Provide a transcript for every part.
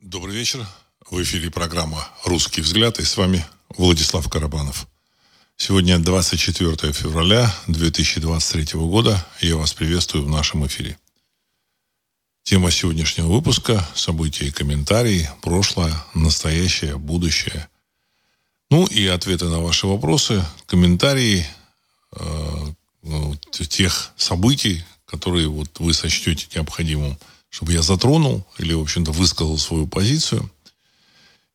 Добрый вечер. В эфире программа «Русский взгляд» и с вами Владислав Карабанов. Сегодня 24 февраля 2023 года. Я вас приветствую в нашем эфире. Тема сегодняшнего выпуска – события и комментарии, прошлое, настоящее, будущее. Ну и ответы на ваши вопросы, комментарии э, ну, тех событий, которые вот вы сочтете необходимым, чтобы я затронул или, в общем-то, высказал свою позицию.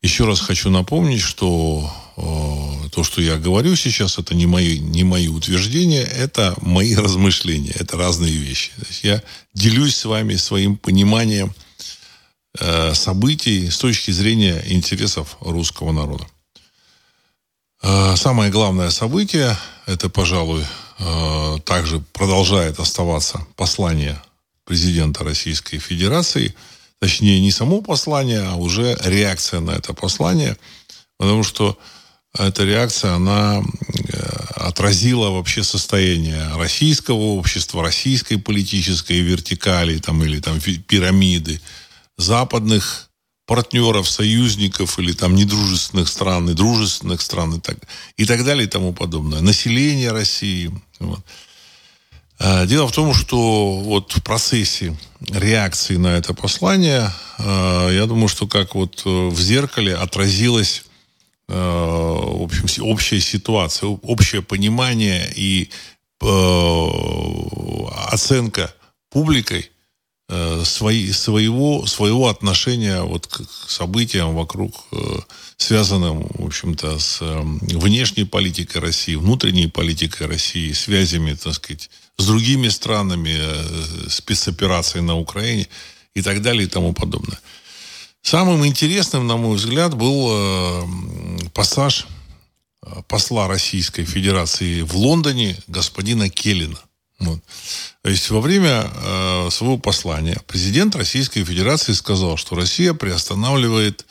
Еще раз хочу напомнить, что э, то, что я говорю сейчас, это не мои, не мои утверждения, это мои размышления, это разные вещи. То есть я делюсь с вами своим пониманием э, событий с точки зрения интересов русского народа. Э, самое главное событие, это, пожалуй, э, также продолжает оставаться послание президента Российской Федерации – точнее, не само послание, а уже реакция на это послание, потому что эта реакция, она э, отразила вообще состояние российского общества, российской политической вертикали там, или там пирамиды, западных партнеров, союзников или там недружественных стран, и дружественных стран и так, и так далее и тому подобное. Население России. Вот. Э, дело в том, что вот в процессе реакции на это послание, э, я думаю, что как вот э, в зеркале отразилась в общем, общая ситуация, общее понимание и оценка публикой свои, своего, своего отношения вот к событиям вокруг, связанным, в общем-то, с внешней политикой России, внутренней политикой России, связями, так сказать, с другими странами, э, спецоперацией на Украине и так далее и тому подобное. Самым интересным, на мой взгляд, был э, пассаж э, посла Российской Федерации в Лондоне господина Келлина. Вот. То есть во время э, своего послания президент Российской Федерации сказал, что Россия приостанавливает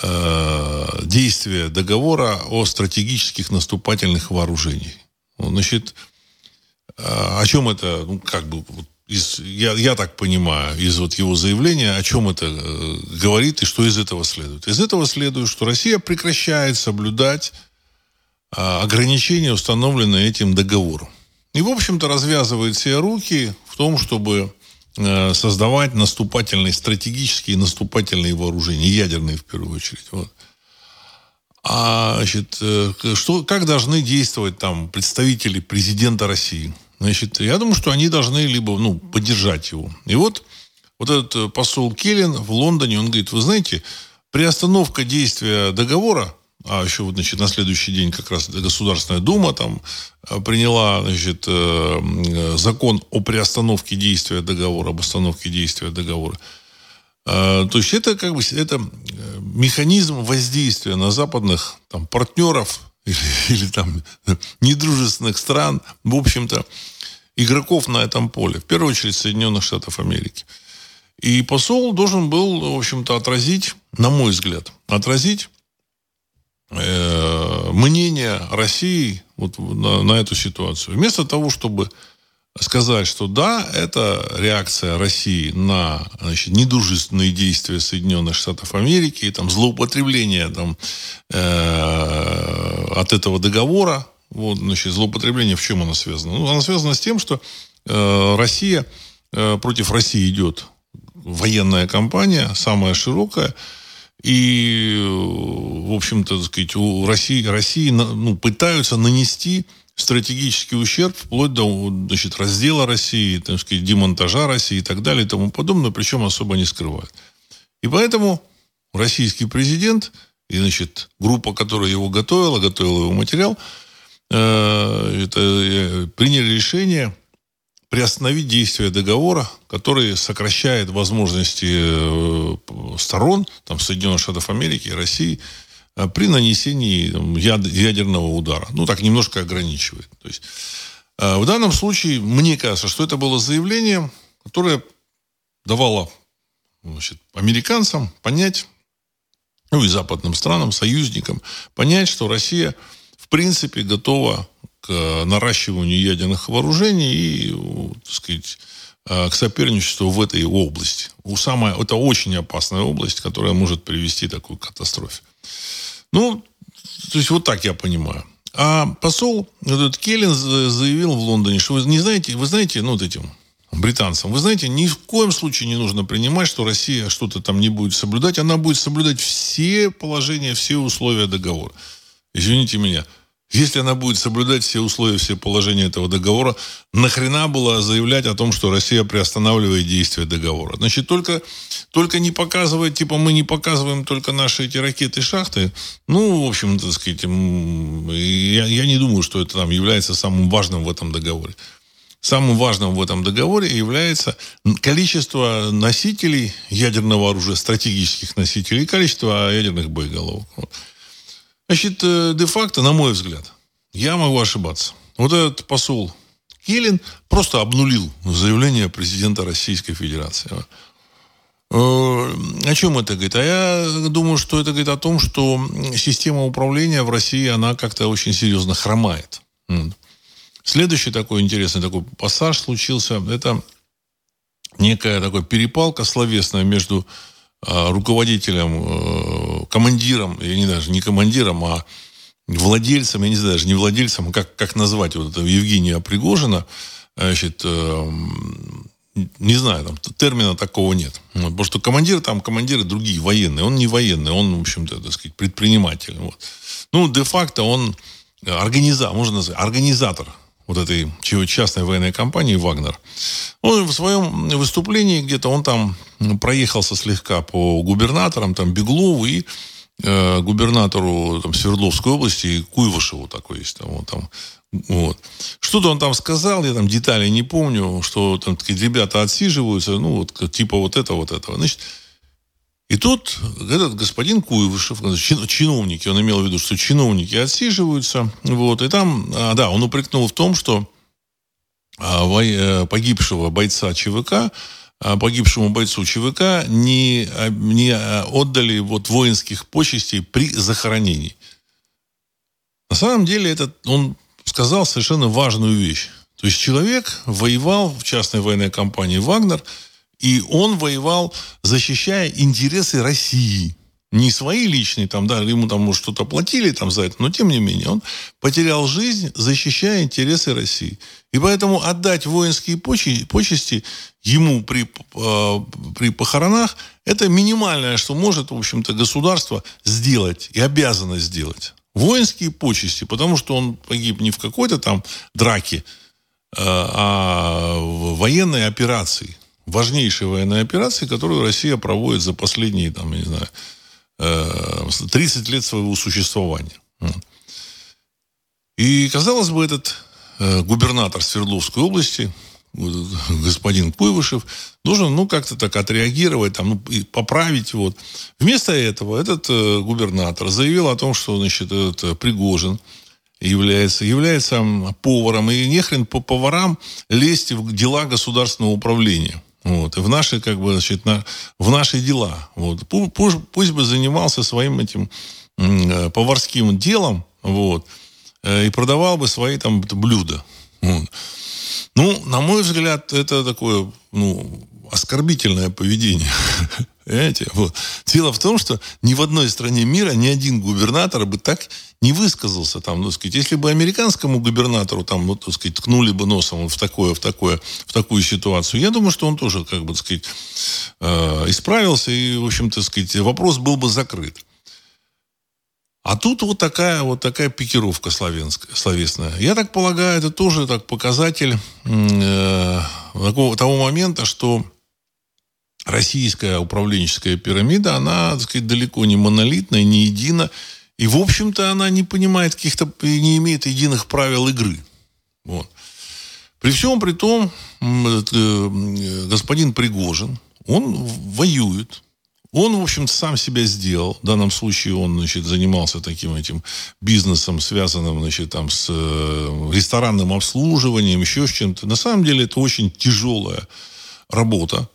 э, действие договора о стратегических наступательных вооружениях. Значит, а, о чем это, ну, как бы, из, я, я так понимаю, из вот его заявления, о чем это э, говорит и что из этого следует. Из этого следует, что Россия прекращает соблюдать э, ограничения, установленные этим договором. И, в общем-то, развязывает все руки в том, чтобы э, создавать наступательные, стратегические наступательные вооружения, ядерные в первую очередь. Вот. А, значит, э, что, как должны действовать там представители президента России? Значит, я думаю, что они должны либо ну, поддержать его. И вот, вот этот э, посол Келлен в Лондоне, он говорит, вы знаете, приостановка действия договора, а еще вот, значит, на следующий день как раз Государственная Дума там э, приняла, значит, э, закон о приостановке действия договора, об остановке действия договора. То есть это как бы это механизм воздействия на западных там, партнеров или, или там недружественных стран, в общем-то, игроков на этом поле. В первую очередь Соединенных Штатов Америки. И посол должен был, в общем-то, отразить, на мой взгляд, отразить э, мнение России вот на, на эту ситуацию. Вместо того, чтобы сказать, что да, это реакция России на значит, недружественные действия Соединенных Штатов Америки, и, там, злоупотребление там, э, от этого договора. Вот, значит, злоупотребление в чем оно связано? Ну, оно связано с тем, что э, Россия, э, против России идет военная кампания, самая широкая, и, в общем-то, сказать, у России, России ну, пытаются нанести стратегический ущерб вплоть до значит, раздела России, так сказать, демонтажа России и так далее и тому подобное, причем особо не скрывают. И поэтому российский президент и, значит, группа, которая его готовила, готовила его материал, э, это, э, приняли решение приостановить действие договора, который сокращает возможности э, сторон, там, Соединенных Штатов Америки и России, при нанесении ядерного удара. Ну, так немножко ограничивает. То есть, э, в данном случае, мне кажется, что это было заявление, которое давало значит, американцам понять, ну и западным странам, союзникам, понять, что Россия в принципе готова к наращиванию ядерных вооружений и, так сказать, к соперничеству в этой области. У самая, это очень опасная область, которая может привести к такой катастрофе. Ну, то есть вот так я понимаю. А посол этот Келлин заявил в Лондоне, что вы не знаете, вы знаете, ну вот этим британцам, вы знаете, ни в коем случае не нужно принимать, что Россия что-то там не будет соблюдать. Она будет соблюдать все положения, все условия договора. Извините меня. Если она будет соблюдать все условия, все положения этого договора, нахрена было заявлять о том, что Россия приостанавливает действие договора? Значит, только, только не показывать, типа мы не показываем только наши эти ракеты шахты. Ну, в общем, так сказать, я, я не думаю, что это там является самым важным в этом договоре. Самым важным в этом договоре является количество носителей ядерного оружия, стратегических носителей, и количество ядерных боеголовок. Значит, э, де-факто, на мой взгляд, я могу ошибаться. Вот этот посол Келин просто обнулил заявление президента Российской Федерации. Э, о чем это говорит? А я думаю, что это говорит о том, что система управления в России, она как-то очень серьезно хромает. Следующий такой интересный такой пассаж случился. Это некая такая перепалка словесная между руководителем, э, командиром, я не знаю, не командиром, а владельцем, я не знаю, даже не владельцем, а как, как назвать вот этого Евгения Пригожина, значит, э, не знаю, там термина такого нет. Потому что командир там, командиры другие, военные. Он не военный, он, в общем-то, так сказать, предприниматель. Вот. Ну, де-факто он организатор, можно назвать, организатор вот этой частной военной компании «Вагнер». Он в своем выступлении где-то, он там проехался слегка по губернаторам, там, Беглову и э, губернатору там, Свердловской области, Куйвышеву такой есть. Там, вот, там, вот. Что-то он там сказал, я там детали не помню, что там такие ребята отсиживаются, ну, вот, типа вот это, вот этого. Значит, и тут этот господин Куйвышев, чиновники, он имел в виду, что чиновники отсиживаются, вот, и там, а, да, он упрекнул в том, что а, э, погибшего бойца ЧВК, а, погибшему бойцу ЧВК не, не отдали вот воинских почестей при захоронении. На самом деле, этот, он сказал совершенно важную вещь. То есть человек воевал в частной военной компании «Вагнер», и он воевал, защищая интересы России. Не свои личные, там, да, ему там, может, что-то платили там за это, но тем не менее, он потерял жизнь, защищая интересы России. И поэтому отдать воинские почести ему при, э, при похоронах, это минимальное, что может, в общем-то, государство сделать и обязано сделать. Воинские почести, потому что он погиб не в какой-то там драке, э, а в военной операции – важнейшей военной операции, которую Россия проводит за последние, там, не знаю, 30 э, лет своего существования. И, казалось бы, этот э, губернатор Свердловской области, господин Куйвышев, должен, ну, как-то так отреагировать, там, ну, и поправить, вот. Вместо этого этот э, губернатор заявил о том, что, значит, этот Пригожин является, является поваром, и нехрен по поварам лезть в дела государственного управления. Вот, в наши, как бы, значит, на, в наши дела. Вот. Пусть, пусть бы занимался своим этим э, поварским делом, вот, э, и продавал бы свои там блюда. Вот. Ну, на мой взгляд, это такое, ну, оскорбительное поведение. Понимаете? Вот. Дело в том, что ни в одной стране мира ни один губернатор бы так не высказался. Там, ну, сказать, если бы американскому губернатору там, ну, так сказать, ткнули бы носом в, такое, в, такое, в такую ситуацию, я думаю, что он тоже, как бы, так сказать, э, исправился, и, в общем-то, сказать, вопрос был бы закрыт. А тут вот такая вот такая пикировка славянская, словесная. Я так полагаю, это тоже так показатель э, того момента, что российская управленческая пирамида, она, так сказать, далеко не монолитная, не едина. И, в общем-то, она не понимает каких-то, не имеет единых правил игры. Вот. При всем при том, э, господин Пригожин, он воюет, он, в общем-то, сам себя сделал. В данном случае он, значит, занимался таким этим бизнесом, связанным, значит, там, с э, ресторанным обслуживанием, еще с чем-то. На самом деле это очень тяжелая работа.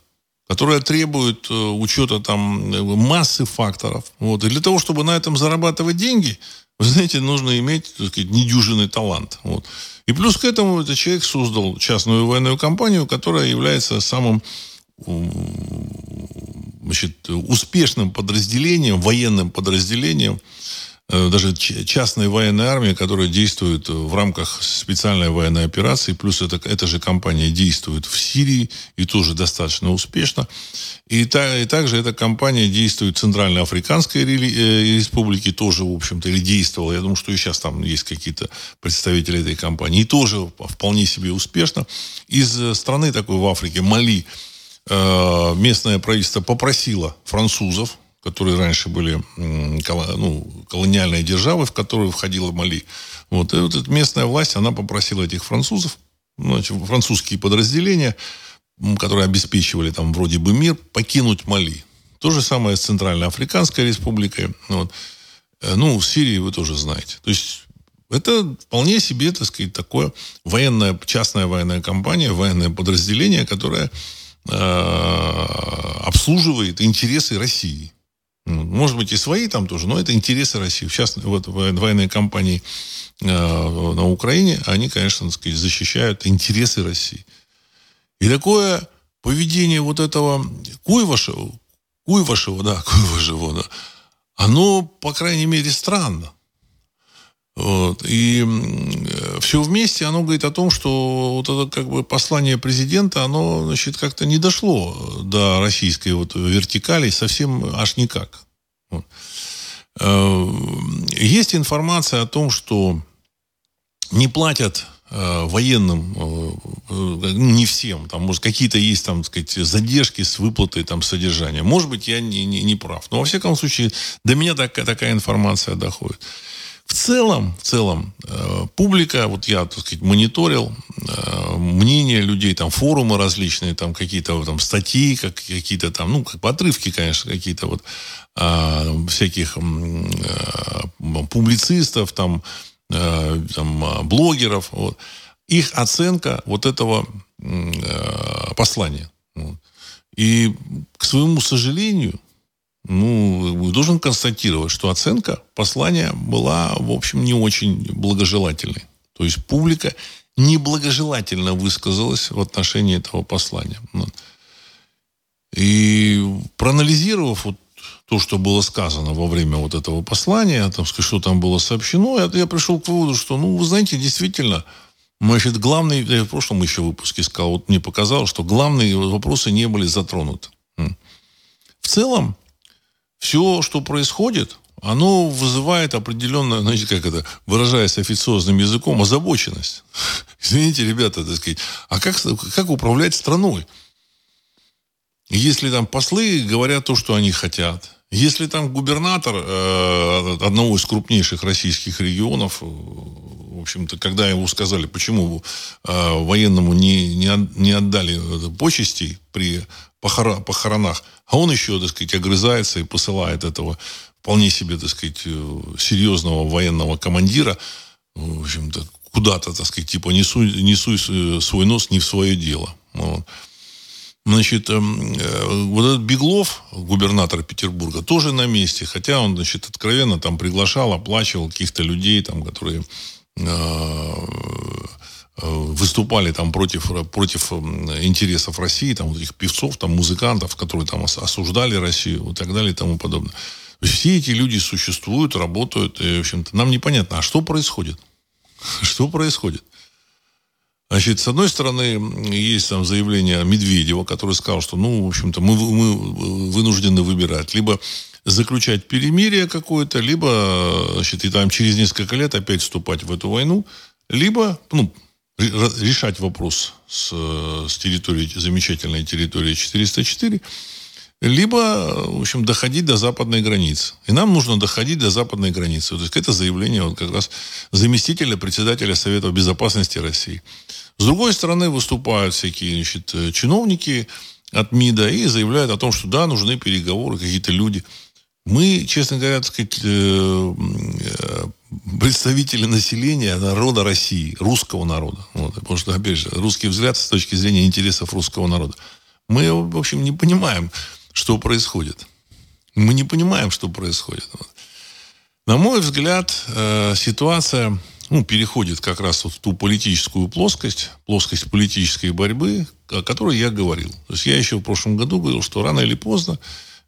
Которая требует э, учета там массы факторов. Вот. И для того, чтобы на этом зарабатывать деньги, вы знаете, нужно иметь, так сказать, недюжинный талант. Вот. И плюс к этому этот человек создал частную военную компанию, которая является самым значит, успешным подразделением, военным подразделением Э, даже частная военная армия, которая действует в рамках специальной военной операции, плюс это, эта же компания действует в Сирии и тоже достаточно успешно. И, та, и также эта компания действует в Центральноафриканской э, республике, тоже, в общем-то, или действовала. Я думаю, что и сейчас там есть какие-то представители этой компании. И тоже вполне себе успешно. Из э, страны такой в Африке, Мали, местное правительство попросило французов, которые раньше были ну, колониальной державой, в которую входила Мали. Вот. И вот эта местная власть, она попросила этих французов, значит, французские подразделения, которые обеспечивали там вроде бы мир, покинуть Мали. То же самое с Центральноафриканской республикой. Вот. Э, ну, в Сирии вы тоже знаете. То есть это вполне себе, так сказать, такое военная, частная военная компания, военное подразделение, которое э, обслуживает интересы России. Ну, может быть, и свои там тоже, но это интересы России. Сейчас вот военные компании э, на Украине, они, конечно, сказать, защищают интересы России. И такое поведение вот этого Куйвашева, Куйвашева, да, Куйвашева, да, оно, по крайней мере, странно. Вот. И все вместе оно говорит о том, что вот это как бы послание президента, оно, значит, как-то не дошло до российской вот вертикали совсем аж никак. Вот. Э, есть информация о том, что не платят э, военным, э, не всем, там, может, какие-то есть, там, сказать, задержки с выплатой, там, содержания. Может быть, я не, не, не прав. Но, во всяком случае, до меня такая, такая информация доходит. В целом, в целом, э, публика, вот я, так сказать, мониторил э, мнение людей, там, форумы различные, там, какие-то там статьи, как, какие-то там, ну, как бы отрывки, конечно, какие-то вот э, всяких э, публицистов, там, э, там, блогеров, вот. Их оценка вот этого э, послания. Вот. И, к своему сожалению, ну, должен констатировать, что оценка послания была, в общем, не очень благожелательной. То есть публика неблагожелательно высказалась в отношении этого послания. И проанализировав вот то, что было сказано во время вот этого послания, там, что там было сообщено, я, пришел к выводу, что, ну, вы знаете, действительно, значит, главный, я в прошлом еще выпуске сказал, вот мне показалось, что главные вопросы не были затронуты. В целом, все, что происходит, оно вызывает определенную, знаете, как это, выражаясь официозным языком, озабоченность. Извините, ребята, так сказать, а как, как управлять страной? Если там послы говорят то, что они хотят, если там губернатор э, одного из крупнейших российских регионов, э, в общем-то, когда ему сказали, почему э, военному не, не, не отдали почестей при похоронах, а он еще, так сказать, огрызается и посылает этого вполне себе, так сказать, э, серьезного военного командира, в общем-то, куда-то, так сказать, типа, несу, несу свой нос не в свое дело. Вот. Значит, эм, э, вот этот Беглов, губернатор Петербурга, тоже на месте, хотя он, значит, откровенно там приглашал, оплачивал каких-то людей, там, которые э, Э, выступали там против, против интересов России, там вот этих певцов, там музыкантов, которые там осуждали Россию и так далее и тому подобное. То есть все эти люди существуют, работают, и, в общем-то, нам непонятно, а что происходит? Что происходит? Значит, с одной стороны, есть там заявление Медведева, который сказал, что, ну, в общем-то, мы, мы вынуждены выбирать. Либо заключать перемирие какое-то, либо, значит, и там через несколько лет опять вступать в эту войну, либо, ну, решать вопрос с, с территорией, замечательной территорией 404, либо, в общем, доходить до западной границы. И нам нужно доходить до западной границы. То есть это заявление вот как раз заместителя председателя Совета Безопасности России. С другой стороны, выступают всякие значит, чиновники от МИДа и заявляют о том, что да, нужны переговоры, какие-то люди. Мы, честно говоря, так сказать, э, э, представители населения народа России, русского народа. Вот, потому что, опять же, русский взгляд с точки зрения интересов русского народа. Мы, в общем, не понимаем, что происходит. Мы не понимаем, что происходит. На мой взгляд, э, ситуация ну, переходит как раз вот в ту политическую плоскость, плоскость политической борьбы, о которой я говорил. То есть я еще в прошлом году говорил, что рано или поздно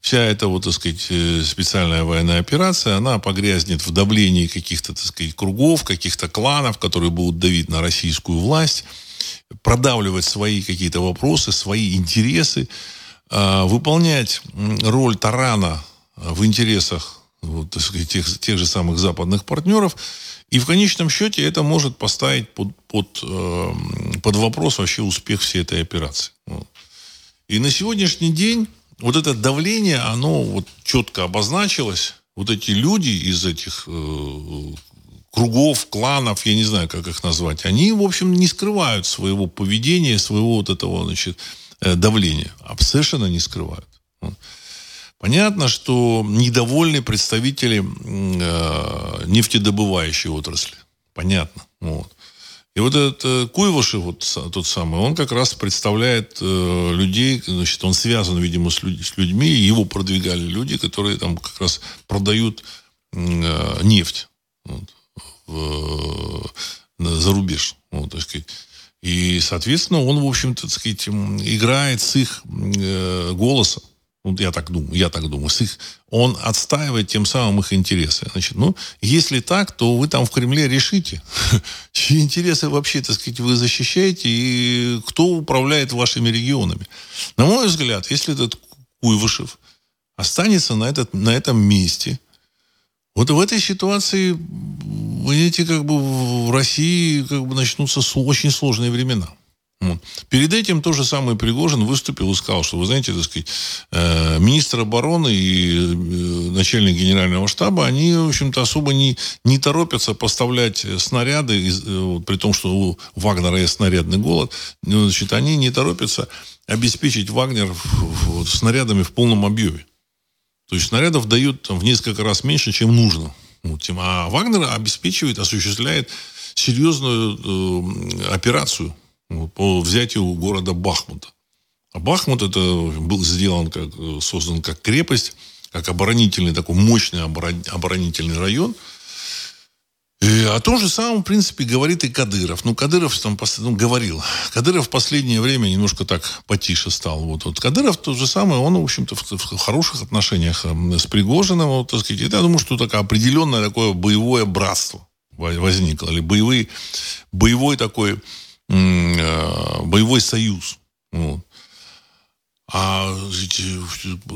вся эта вот, так сказать, э, специальная военная операция, она погрязнет в давлении каких-то, так сказать, кругов, каких-то кланов, которые будут давить на российскую власть, продавливать свои какие-то вопросы, свои интересы, а, выполнять роль тарана в интересах вот, так сказать, тех, тех же самых западных партнеров. И в конечном счете это может поставить под, под, э, под вопрос вообще успех всей этой операции. Вот. И на сегодняшний день вот это давление, оно вот четко обозначилось. Вот эти люди из этих э, кругов, кланов, я не знаю, как их назвать, они, в общем, не скрывают своего поведения, своего вот этого, значит, э, давления. Совершенно не скрывают. Понятно, что недовольны представители э, нефтедобывающей отрасли. Понятно. Вот. И вот этот э, Куйвашев, вот тот самый, он как раз представляет э, людей, значит, он связан, видимо, с, людь, с людьми, его продвигали люди, которые там как раз продают э, нефть вот, в, э, за рубеж. Вот, так сказать. И, соответственно, он, в общем-то, так сказать, играет с их э, голосом. Ну, я так думаю, я так думаю. Их, он отстаивает тем самым их интересы. Значит, ну, если так, то вы там в Кремле решите, чьи интересы вообще, так сказать, вы защищаете и кто управляет вашими регионами. На мой взгляд, если этот Куйвышев останется на, этот, на этом месте, вот в этой ситуации, видите, как бы в России как бы начнутся очень сложные времена. Перед этим то же самое Пригожин выступил и сказал, что, вы знаете, так сказать, э, министр обороны и э, начальник генерального штаба, они, в общем-то, особо не, не торопятся поставлять снаряды, э, вот, при том, что у Вагнера есть снарядный голод, ну, значит, они не торопятся обеспечить Вагнер вот, снарядами в полном объеме. То есть снарядов дают там, в несколько раз меньше, чем нужно. Вот, а Вагнер обеспечивает, осуществляет серьезную э, операцию по взятию города Бахмута. А Бахмут это был сделан, как, создан как крепость, как оборонительный, такой мощный оборонительный район. И о том же самом, в принципе, говорит и Кадыров. Ну, Кадыров там ну, говорил. Кадыров в последнее время немножко так потише стал. Вот, вот Кадыров то же самое, он, в общем-то, в, в хороших отношениях эм, с Пригожиным. Вот, так сказать. Я думаю, что такое определенное такое боевое братство возникло. Или боевые, боевой такой Э, боевой союз. А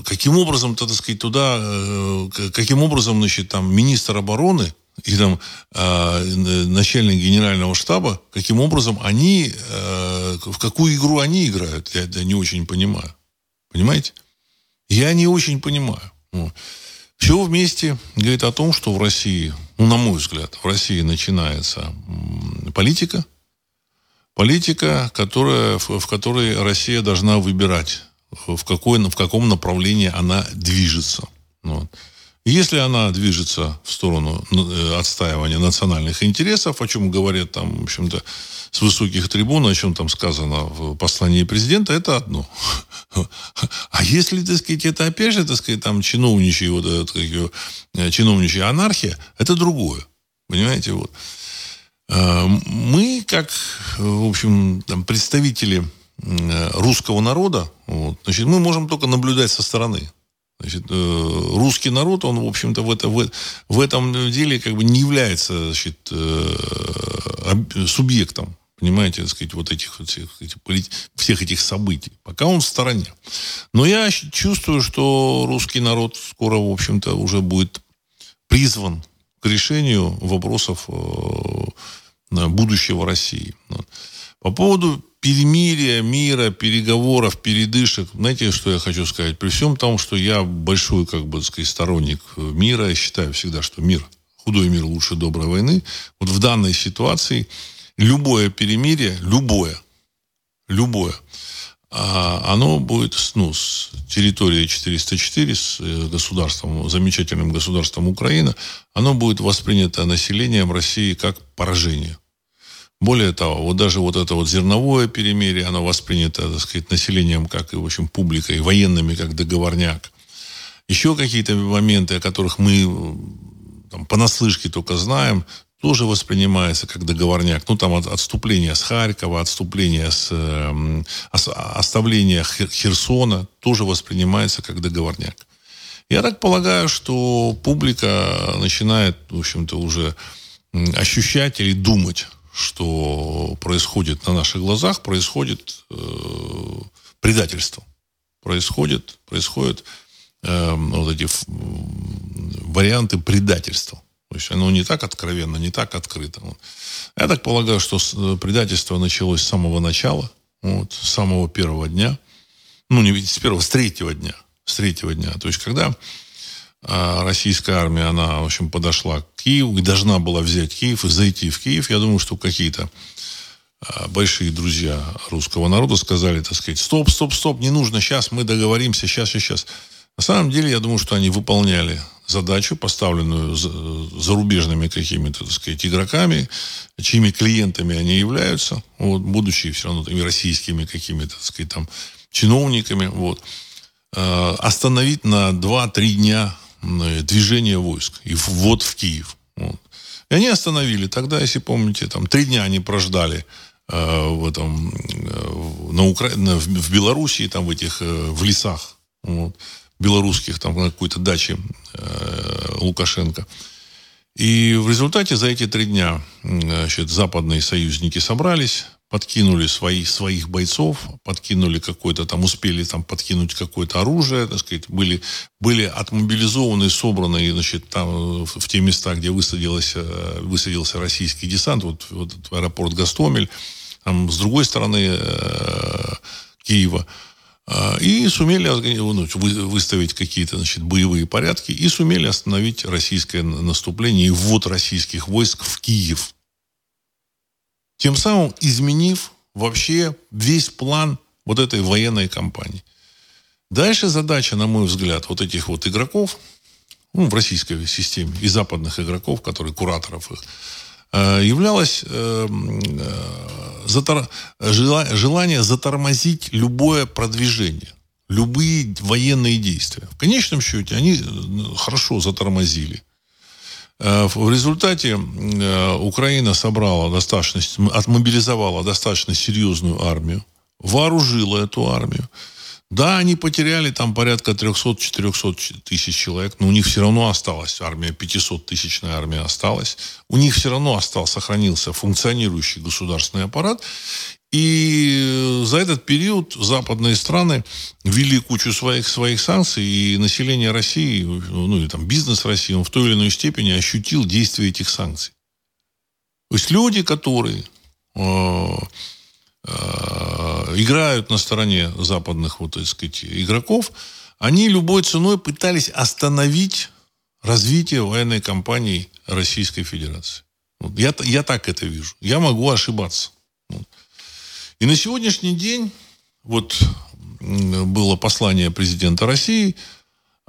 каким образом, так сказать, туда, э, каким образом, значит, там министр обороны и там э, начальник генерального штаба, каким образом они, в какую игру они играют, я, не очень понимаю. Понимаете? Я не очень понимаю. Все вместе говорит о том, что в России, ну, на мой взгляд, в России начинается политика – Политика, которая, в, в которой Россия должна выбирать, в, какой, в каком направлении она движется. Вот. Если она движется в сторону э, отстаивания национальных интересов, о чем говорят там, в общем-то, с высоких трибун, о чем там сказано в послании президента, это одно. А если, так сказать, это опять же, так сказать, там чиновничья, вот, э, чиновничья анархия, это другое. Понимаете, вот. Э, мы, как, в общем, там, представители э, русского народа, вот, значит, мы можем только наблюдать со стороны. Значит, э, русский народ, он, в общем-то, в, это, в, в этом деле как бы не является значит, субъектом, понимаете, так сказать, вот этих, всех, этих, всех этих событий. Пока он в стороне. Но я чувствую, что русский народ скоро, в общем-то, уже будет призван к решению вопросов будущего России. По поводу перемирия, мира, переговоров, передышек, знаете, что я хочу сказать? При всем том, что я большой, как бы, сказать, сторонник мира, я считаю всегда, что мир, худой мир лучше доброй войны. Вот в данной ситуации любое перемирие, любое, любое, а оно будет ну, с территории 404, с э, государством, замечательным государством Украина, оно будет воспринято населением России как поражение. Более того, вот даже вот это вот зерновое перемирие, оно воспринято, так сказать, населением, как и, в общем, публикой, военными, как договорняк. Еще какие-то моменты, о которых мы там, понаслышке только знаем, тоже воспринимается как договорняк. Ну, там от, отступление с Харькова, отступление с... Э, оставление Херсона тоже воспринимается как договорняк. Я так полагаю, что публика начинает, в общем-то, уже ощущать или думать, что происходит на наших глазах, происходит э, предательство. Происходит, происходит э, вот эти варианты предательства. То есть оно не так откровенно, не так открыто. Я так полагаю, что э, предательство началось с самого начала, вот, с самого первого дня. Ну, не с первого, с третьего дня. С третьего дня. То есть, когда а, российская армия, она, в общем, подошла к Киеву и должна была взять Киев и зайти в Киев, я думаю, что какие-то а, большие друзья русского народа сказали, так сказать, стоп, стоп, стоп, не нужно, сейчас мы договоримся, сейчас, сейчас. На самом деле, я думаю, что они выполняли задачу, поставленную зарубежными какими-то, так сказать, игроками, чьими клиентами они являются, вот, будучи все равно там, российскими какими-то, так сказать, там, чиновниками, вот, э, остановить на 2-3 дня движение войск и ввод в Киев. Вот. И они остановили. Тогда, если помните, там три дня они прождали э, в этом, э, на Укра... в, в Белоруссии, там в этих, э, в лесах. Вот белорусских, там, на какой-то даче э, Лукашенко. И в результате за эти три дня значит, западные союзники собрались, подкинули свои, своих бойцов, подкинули какое-то там, успели там подкинуть какое-то оружие, так сказать, были, были отмобилизованы, собраны, значит, там в те места, где высадилось, э, высадился российский десант, вот, вот аэропорт Гастомель, там с другой стороны э, Киева, и сумели ну, выставить какие-то значит, боевые порядки и сумели остановить российское наступление и ввод российских войск в Киев. Тем самым изменив вообще весь план вот этой военной кампании. Дальше задача, на мой взгляд, вот этих вот игроков, ну, в российской системе, и западных игроков, которые кураторов их, являлось э, э, желание затормозить любое продвижение, любые военные действия. В конечном счете они хорошо затормозили. В результате Украина собрала достаточно, отмобилизовала достаточно серьезную армию, вооружила эту армию, да, они потеряли там порядка 300-400 тысяч человек, но у них все равно осталась армия, 500-тысячная армия осталась. У них все равно остался, сохранился функционирующий государственный аппарат. И за этот период западные страны ввели кучу своих, своих санкций, и население России, ну и там бизнес России, он в той или иной степени ощутил действие этих санкций. То есть люди, которые э, Э, играют на стороне западных, вот, так сказать, игроков, они любой ценой пытались остановить развитие военной кампании Российской Федерации. Вот, я, я так это вижу. Я могу ошибаться. И на сегодняшний день, вот было послание президента России,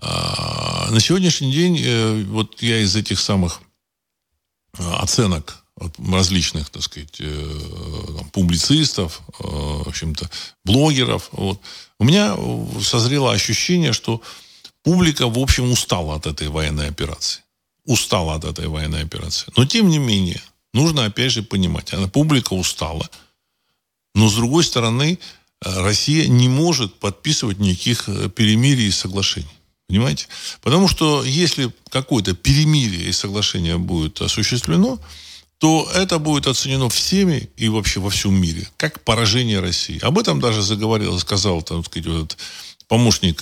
а, на сегодняшний день, э, вот я из этих самых э, различных, так сказать, э, публицистов, э, в общем-то, блогеров. Вот. У меня созрело ощущение, что публика, в общем, устала от этой военной операции. Устала от этой военной операции. Но, тем не менее, нужно, опять же, понимать, она, публика устала. Но, с другой стороны, э, Россия не может подписывать никаких перемирий и соглашений. Понимаете? Потому что если какое-то перемирие и соглашение будет осуществлено, то это будет оценено всеми и вообще во всем мире как поражение России. Об этом даже заговорил, сказал так сказать, вот, помощник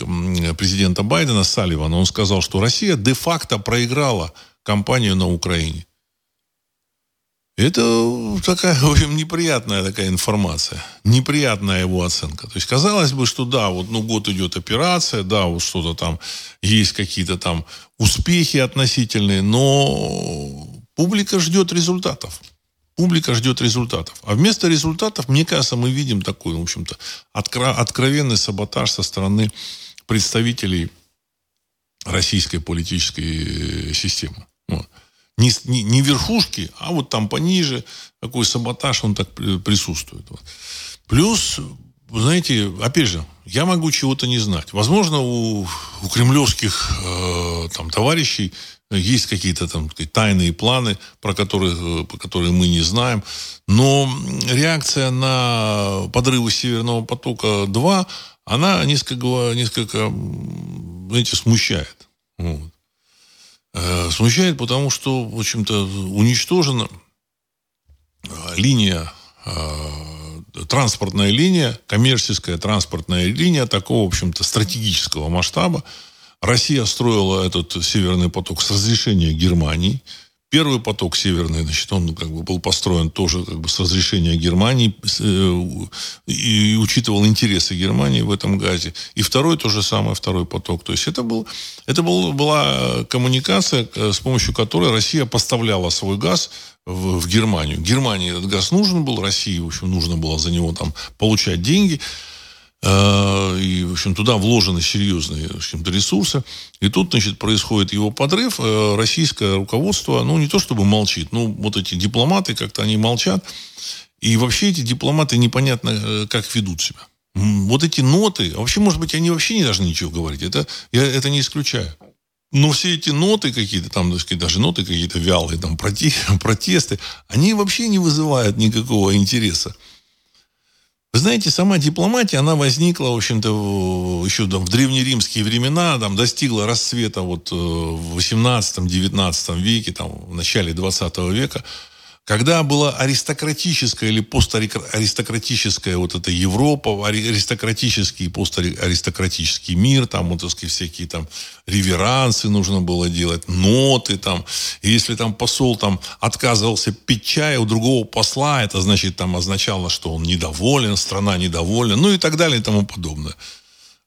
президента Байдена Салливан. Он сказал, что Россия де-факто проиграла кампанию на Украине. Это такая, в общем, неприятная такая информация. Неприятная его оценка. То есть, казалось бы, что да, вот ну, год идет операция, да, вот что-то там, есть какие-то там успехи относительные, но Публика ждет результатов. Публика ждет результатов. А вместо результатов, мне кажется, мы видим такой, в общем-то, откровенный саботаж со стороны представителей российской политической э, системы. Вот. Не, не, верхушки, а вот там пониже, такой саботаж, он так присутствует. Плюс, знаете, опять же, я могу чего-то не знать. Возможно, у, у кремлевских э, там, товарищей есть какие-то там тайные планы, про которые, про которые мы не знаем. Но реакция на подрывы Северного потока-2, она несколько, несколько знаете, смущает. Вот. Э, смущает, потому что, в общем-то, уничтожена линия, э, транспортная линия, коммерческая транспортная линия такого, в общем-то, стратегического масштаба, Россия строила этот Северный поток с разрешения Германии. Первый поток северный, значит, он как бы был построен тоже как бы с разрешения Германии э, и учитывал интересы Германии в этом газе. И второй то же самое, второй поток. То есть это, был, это был, была коммуникация, э, с помощью которой Россия поставляла свой газ в, в Германию. Германии этот газ нужен был, России, в общем, нужно было за него там получать деньги. Э, и, в общем, туда вложены серьезные в общем-то, ресурсы. И тут, значит, происходит его подрыв. Э, российское руководство, ну, не то чтобы молчит, ну, вот эти дипломаты как-то они молчат. И вообще эти дипломаты непонятно, э, как ведут себя. Вот эти ноты, а вообще, может быть, они вообще не должны ничего говорить. Это, я это не исключаю. Но все эти ноты какие-то, там, так сказать, даже ноты какие-то вялые, там, протесты, они вообще не вызывают никакого интереса. Вы знаете, сама дипломатия, она возникла, в общем-то, еще там, в древнеримские времена, там, достигла расцвета вот э, в 18-19 веке, там, в начале 20 века когда была аристократическая или поstaристократическая вот эта Европа, аристократический и поstaристократический мир, там вот, так сказать, всякие там реверансы нужно было делать, ноты там. И если там посол там отказывался пить чай у другого посла, это значит там означало, что он недоволен, страна недовольна, ну и так далее и тому подобное.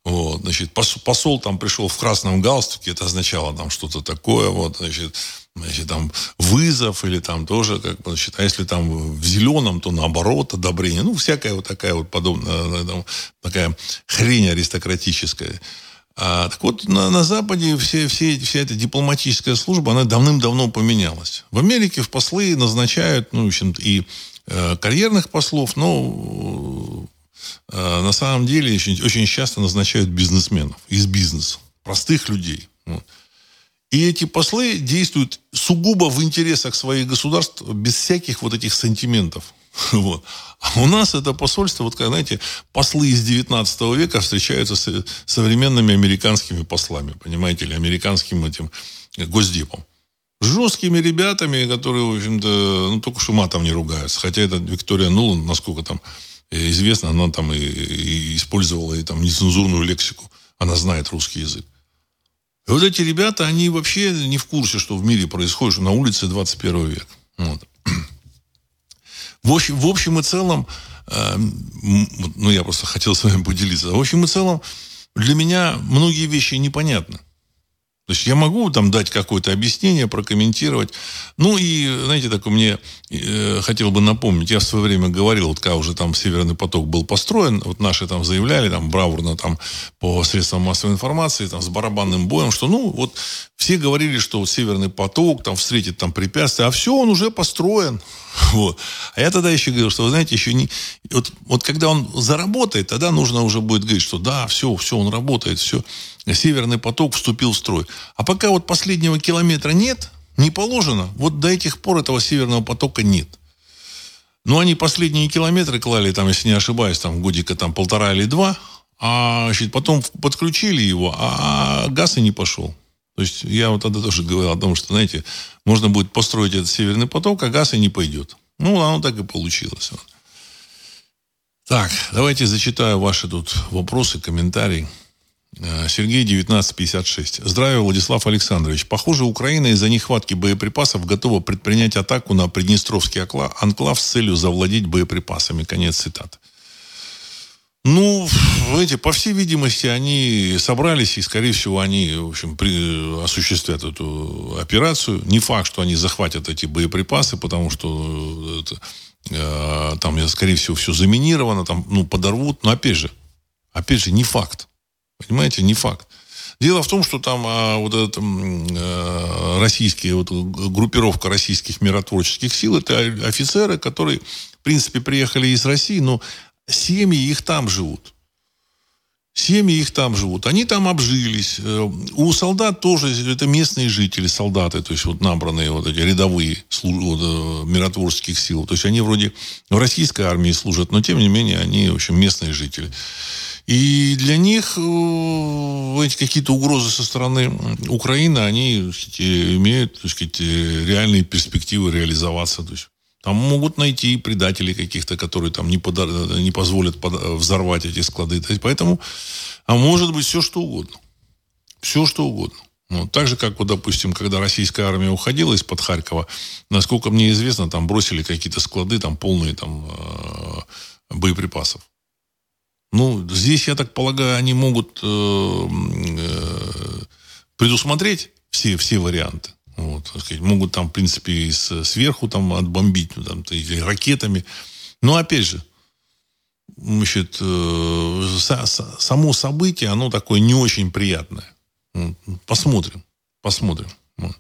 Вот, значит, посол там пришел в красном галстуке, это означало там что-то такое, вот, значит, значит, там вызов или там тоже, как бы, значит, а если там в зеленом, то наоборот одобрение. Ну, всякая вот такая вот подобная, там, такая хрень аристократическая. А, так вот, на, на Западе все, все, вся эта дипломатическая служба, она давным-давно поменялась. В Америке в послы назначают, ну, в общем и э, карьерных послов, но э, на самом деле очень, очень часто назначают бизнесменов из бизнеса, простых людей. Вот. И эти послы действуют сугубо в интересах своих государств, без всяких вот этих сантиментов. Вот. А у нас это посольство, вот, знаете, послы из 19 века встречаются с современными американскими послами, понимаете, или американским этим госдепом. Жесткими ребятами, которые, в общем-то, ну, только что матом не ругаются. Хотя это Виктория Нулан, насколько там известно, она там и, и использовала и там нецензурную лексику. Она знает русский язык. Вот эти ребята, они вообще не в курсе, что в мире происходит, что на улице 21 век. Вот. В, общем, в общем и целом, э, ну, я просто хотел с вами поделиться. В общем и целом, для меня многие вещи непонятны. То есть я могу там дать какое-то объяснение, прокомментировать. Ну и, знаете, так мне э, хотел бы напомнить, я в свое время говорил, вот когда уже там Северный поток был построен, вот наши там заявляли, там бравурно там по средствам массовой информации, там с барабанным боем, что ну вот все говорили, что вот Северный поток там встретит там препятствия, а все, он уже построен. Вот. А я тогда еще говорил, что, вы знаете, еще не... Вот, вот когда он заработает, тогда нужно уже будет говорить, что да, все, все, он работает, все. Северный поток вступил в строй. А пока вот последнего километра нет, не положено, вот до этих пор этого Северного потока нет. Ну, они последние километры клали, там, если не ошибаюсь, там, годика там полтора или два, а значит, потом подключили его, а газ и не пошел. То есть я вот тогда тоже говорил о том, что, знаете, можно будет построить этот северный поток, а газ и не пойдет. Ну, оно так и получилось. Так, давайте зачитаю ваши тут вопросы, комментарии. Э, Сергей, 1956. Здравия, Владислав Александрович. Похоже, Украина из-за нехватки боеприпасов готова предпринять атаку на Приднестровский анклав с целью завладеть боеприпасами. Конец цитаты. Ну, знаете, по всей видимости, они собрались, и, скорее всего, они, в общем, при, осуществят эту операцию. Не факт, что они захватят эти боеприпасы, потому что это, э, там, скорее всего, все заминировано, там, ну, подорвут. Но, опять же, опять же, не факт. Понимаете, не факт. Дело в том, что там а, вот эта а, российские, вот, группировка российских миротворческих сил, это офицеры, которые, в принципе, приехали из России, но семьи их там живут. Семьи их там живут. Они там обжились. Э, у солдат тоже, это местные жители, солдаты, то есть вот набранные вот эти рядовые вот, э, миротворческих сил. То есть они вроде в российской армии служат, но тем не менее они, в общем, местные жители. И для них э, эти какие-то угрозы со стороны Украины, они сказать, имеют так сказать, реальные перспективы реализоваться. То есть там могут найти предателей каких-то, которые там не, подар... не позволят под... взорвать эти склады. Поэтому, а может быть, все что угодно. Все что угодно. Ну, так же, как, вот, допустим, когда российская армия уходила из-под Харькова, насколько мне известно, там бросили какие-то склады, там полные там, э, боеприпасов. Ну, здесь, я так полагаю, они могут э, э, предусмотреть все, все варианты. Вот, сказать, могут там, в принципе, и сверху там отбомбить, ну, там, или ракетами. Но, опять же, значит, э, само событие, оно такое не очень приятное. Посмотрим. Посмотрим. Вот.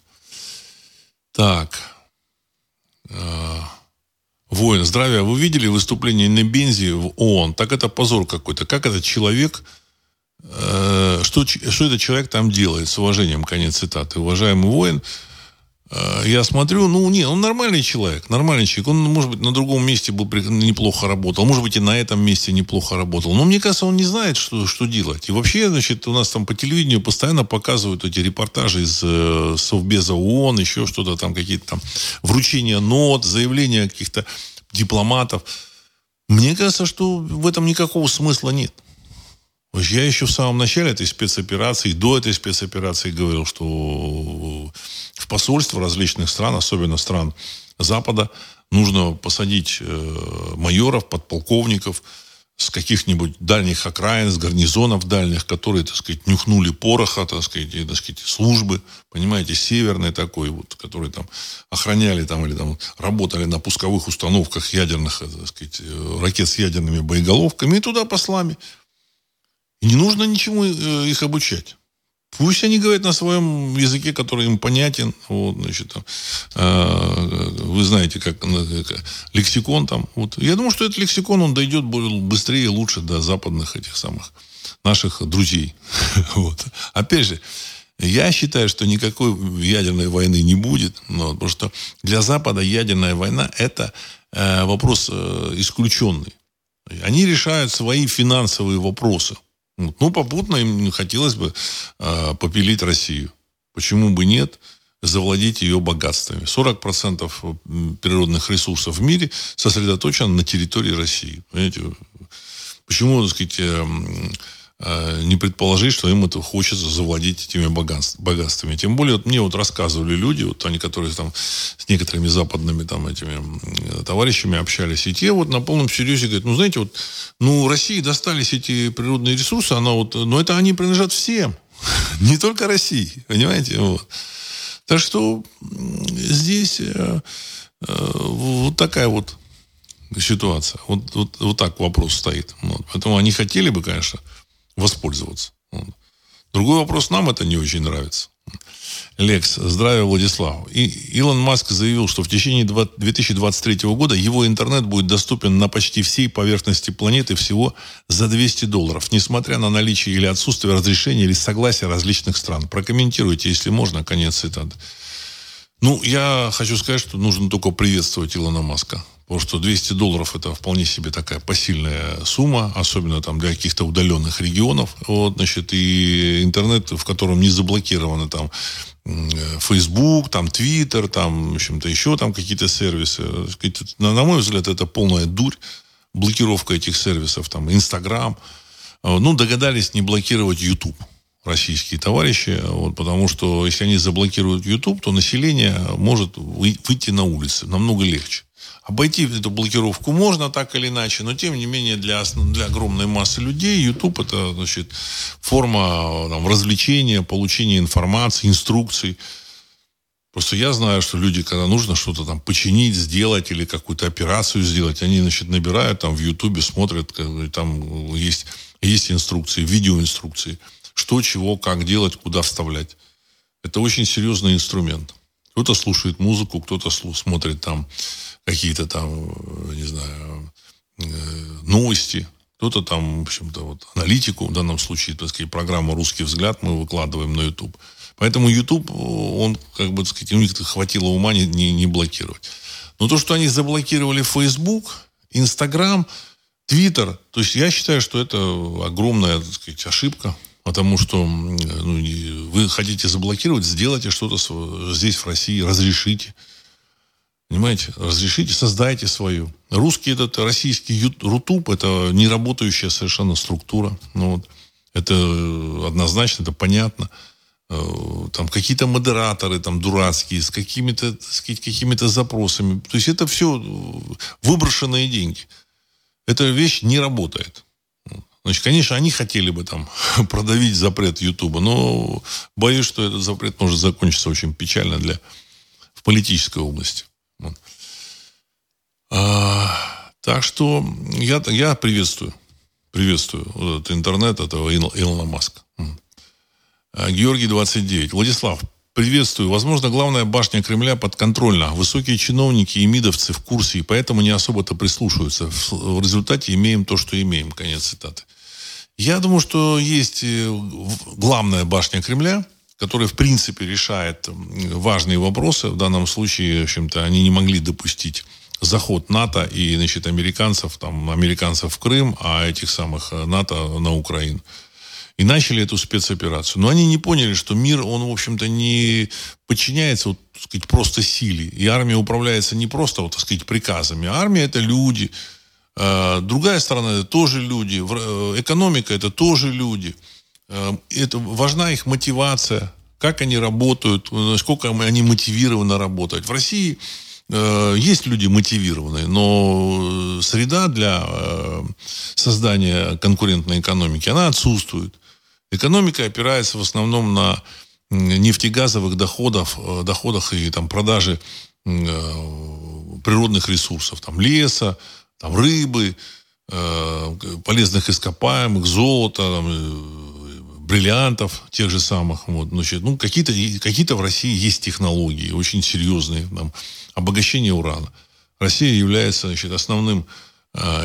Так. Воин, здравия. Вы видели выступление на бензе в ООН? Так это позор какой-то. Как этот человек Э, что, что этот человек там делает, с уважением, конец цитаты. Уважаемый воин, я смотрю, ну, не, он нормальный человек, нормальный человек. Он, может быть, на другом месте был неплохо работал, может быть, и на этом месте неплохо работал. Но мне кажется, он не знает, что, что делать. И вообще, значит, у нас там по телевидению постоянно показывают эти репортажи из э, Совбеза ООН, еще что-то там, какие-то там вручения нот, заявления каких-то дипломатов. Мне кажется, что в этом никакого смысла нет. Я еще в самом начале этой спецоперации, до этой спецоперации говорил, что в посольство различных стран, особенно стран Запада, нужно посадить э, майоров, подполковников с каких-нибудь дальних окраин, с гарнизонов дальних, которые, так сказать, нюхнули пороха, так сказать, и, так сказать, службы, понимаете, северной такой, вот, которые там охраняли там или там работали на пусковых установках ядерных, так сказать, э, ракет с ядерными боеголовками, и туда послами. И не нужно ничему э, их обучать. Пусть они говорят на своем языке, который им понятен. Вот, значит, там, э, вы знаете, как, как лексикон там. Вот. Я думаю, что этот лексикон, он дойдет быстрее и лучше до западных этих самых наших друзей. вот. Опять же, я считаю, что никакой ядерной войны не будет, ну, потому что для Запада ядерная война – это э, вопрос э, исключенный. Они решают свои финансовые вопросы. Ну, попутно им хотелось бы э, попилить Россию. Почему бы нет? завладеть ее богатствами. 40% природных ресурсов в мире сосредоточено на территории России. Понимаете? Почему, так сказать, Э, не предположить, что им это хочется завладеть этими богатствами. Тем более, вот мне вот рассказывали люди, вот они, которые там с некоторыми западными там этими товарищами общались, и те вот на полном серьезе говорят, ну, знаете, вот, ну, России достались эти природные ресурсы, она вот, но это они принадлежат всем, не только России, понимаете, вот. Так что здесь э, э, вот такая вот ситуация. Вот, вот, вот так вопрос стоит. Вот. Поэтому они хотели бы, конечно, воспользоваться. Другой вопрос, нам это не очень нравится. Лекс, здравия, Владислав. И Илон Маск заявил, что в течение 2023 года его интернет будет доступен на почти всей поверхности планеты всего за 200 долларов, несмотря на наличие или отсутствие разрешения или согласия различных стран. Прокомментируйте, если можно, конец цитаты. Ну, я хочу сказать, что нужно только приветствовать Илона Маска. Потому что 200 долларов это вполне себе такая посильная сумма, особенно там для каких-то удаленных регионов. Вот, значит, и интернет, в котором не заблокированы там Facebook, там Twitter, там, в общем-то, еще там какие-то сервисы. На, мой взгляд, это полная дурь. Блокировка этих сервисов, там, Instagram. Ну, догадались не блокировать YouTube российские товарищи, вот, потому что если они заблокируют YouTube, то население может выйти на улицы намного легче. Обойти эту блокировку можно так или иначе, но тем не менее для, для огромной массы людей YouTube это значит, форма там, развлечения, получения информации, инструкций. Просто я знаю, что люди, когда нужно что-то там починить, сделать или какую-то операцию сделать, они, значит, набирают там в Ютубе, смотрят, там есть, есть инструкции, видеоинструкции что, чего, как делать, куда вставлять. Это очень серьезный инструмент. Кто-то слушает музыку, кто-то смотрит там какие-то там, э, не знаю, э, новости, кто-то там, в общем-то, вот аналитику, в данном случае, так сказать, программа «Русский взгляд» мы выкладываем на YouTube. Поэтому YouTube, он, как бы, так сказать, у них хватило ума не, не, не блокировать. Но то, что они заблокировали Facebook, Instagram, Twitter, то есть я считаю, что это огромная, так сказать, ошибка. Потому что ну, вы хотите заблокировать, сделайте что-то здесь, в России, разрешите. Понимаете? Разрешите, создайте свою. Русский этот российский Рутуб это не работающая совершенно структура. Ну, вот. Это однозначно, это понятно. Э, там какие-то модераторы там дурацкие с какими-то какими-то запросами. То есть это все выброшенные деньги. Эта вещь не работает. Значит, конечно, они хотели бы там продавить запрет Ютуба, но боюсь, что этот запрет может закончиться очень печально для в политической области. Вот. А, так что я, я приветствую, приветствую вот этот интернет этого Илона Маска. А, Георгий 29. Владислав, Приветствую. Возможно, главная башня Кремля подконтрольна. Высокие чиновники и мидовцы в курсе, и поэтому не особо-то прислушиваются. В результате имеем то, что имеем. Конец цитаты. Я думаю, что есть э, главная башня Кремля, которая, в принципе, решает важные вопросы. В данном случае, в общем-то, они не могли допустить заход НАТО и, значит, американцев, там, американцев в Крым, а этих самых э, НАТО на Украину и начали эту спецоперацию. Но они не поняли, что мир, он, в общем-то, не подчиняется, вот, так сказать, просто силе. И армия управляется не просто, вот, так сказать, приказами. Армия – это люди. А, другая сторона – это тоже люди. Э, экономика – это тоже люди. А, это важна их мотивация, как они работают, насколько они мотивированы работать. В России э, есть люди мотивированные, но среда для э, создания конкурентной экономики, она отсутствует. Экономика опирается в основном на нефтегазовых доходов, э, доходах и там, продаже э, природных ресурсов, там, леса, там, рыбы, э, полезных ископаемых, золота, там, бриллиантов тех же самых. Вот, значит, ну, какие-то, какие-то в России есть технологии очень серьезные. Там, обогащение урана. Россия является значит, основным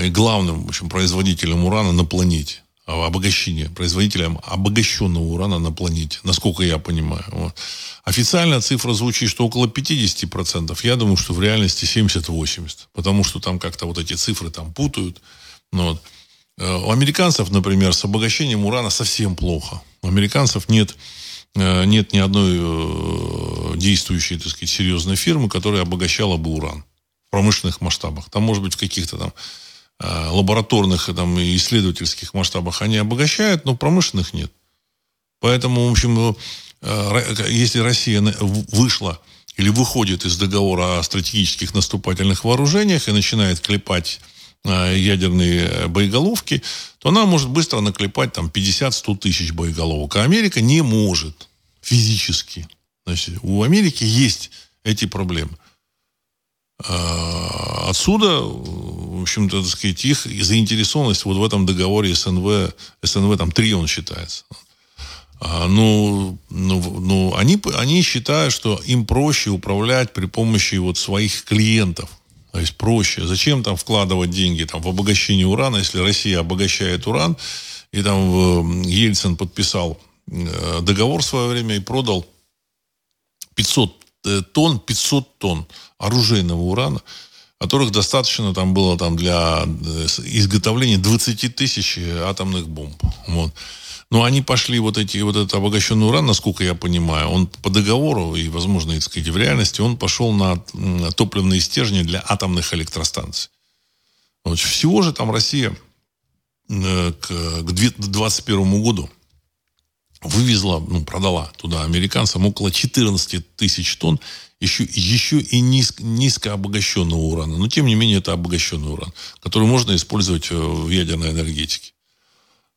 и главным в общем, производителем урана на планете обогащения, производителям обогащенного урана на планете, насколько я понимаю. Вот. Официальная цифра звучит, что около 50%. Я думаю, что в реальности 70-80%. Потому что там как-то вот эти цифры там путают. Ну, вот. Э, у американцев, например, с обогащением урана совсем плохо. У американцев нет, э, нет ни одной э, действующей, так сказать, серьезной фирмы, которая обогащала бы уран в промышленных масштабах. Там, может быть, в каких-то там лабораторных там, и исследовательских масштабах они обогащают, но промышленных нет. Поэтому, в общем, э, если Россия вышла или выходит из договора о стратегических наступательных вооружениях и начинает клепать э, ядерные боеголовки, то она может быстро наклепать там 50-100 тысяч боеголовок. А Америка не может физически. Значит, у Америки есть эти проблемы. Отсюда в общем-то, так сказать, их заинтересованность вот в этом договоре СНВ, СНВ там три он считается. А, ну, ну, ну они, они считают, что им проще управлять при помощи вот своих клиентов. То есть проще. Зачем там вкладывать деньги там, в обогащение урана, если Россия обогащает уран, и там Ельцин подписал э, договор в свое время и продал 500 э, тонн, 500 тонн оружейного урана – которых достаточно там было там для э, изготовления 20 тысяч атомных бомб. Вот. Но они пошли вот эти вот этот обогащенный уран, насколько я понимаю, он по договору и, возможно, и, сказать, в реальности, он пошел на, топливные стержни для атомных электростанций. Вот. Всего же там Россия э, к, к 2021 году вывезла, ну, продала туда американцам около 14 тысяч тонн еще, еще и низ, низко обогащенного урана. Но, тем не менее, это обогащенный уран, который можно использовать э, в ядерной энергетике.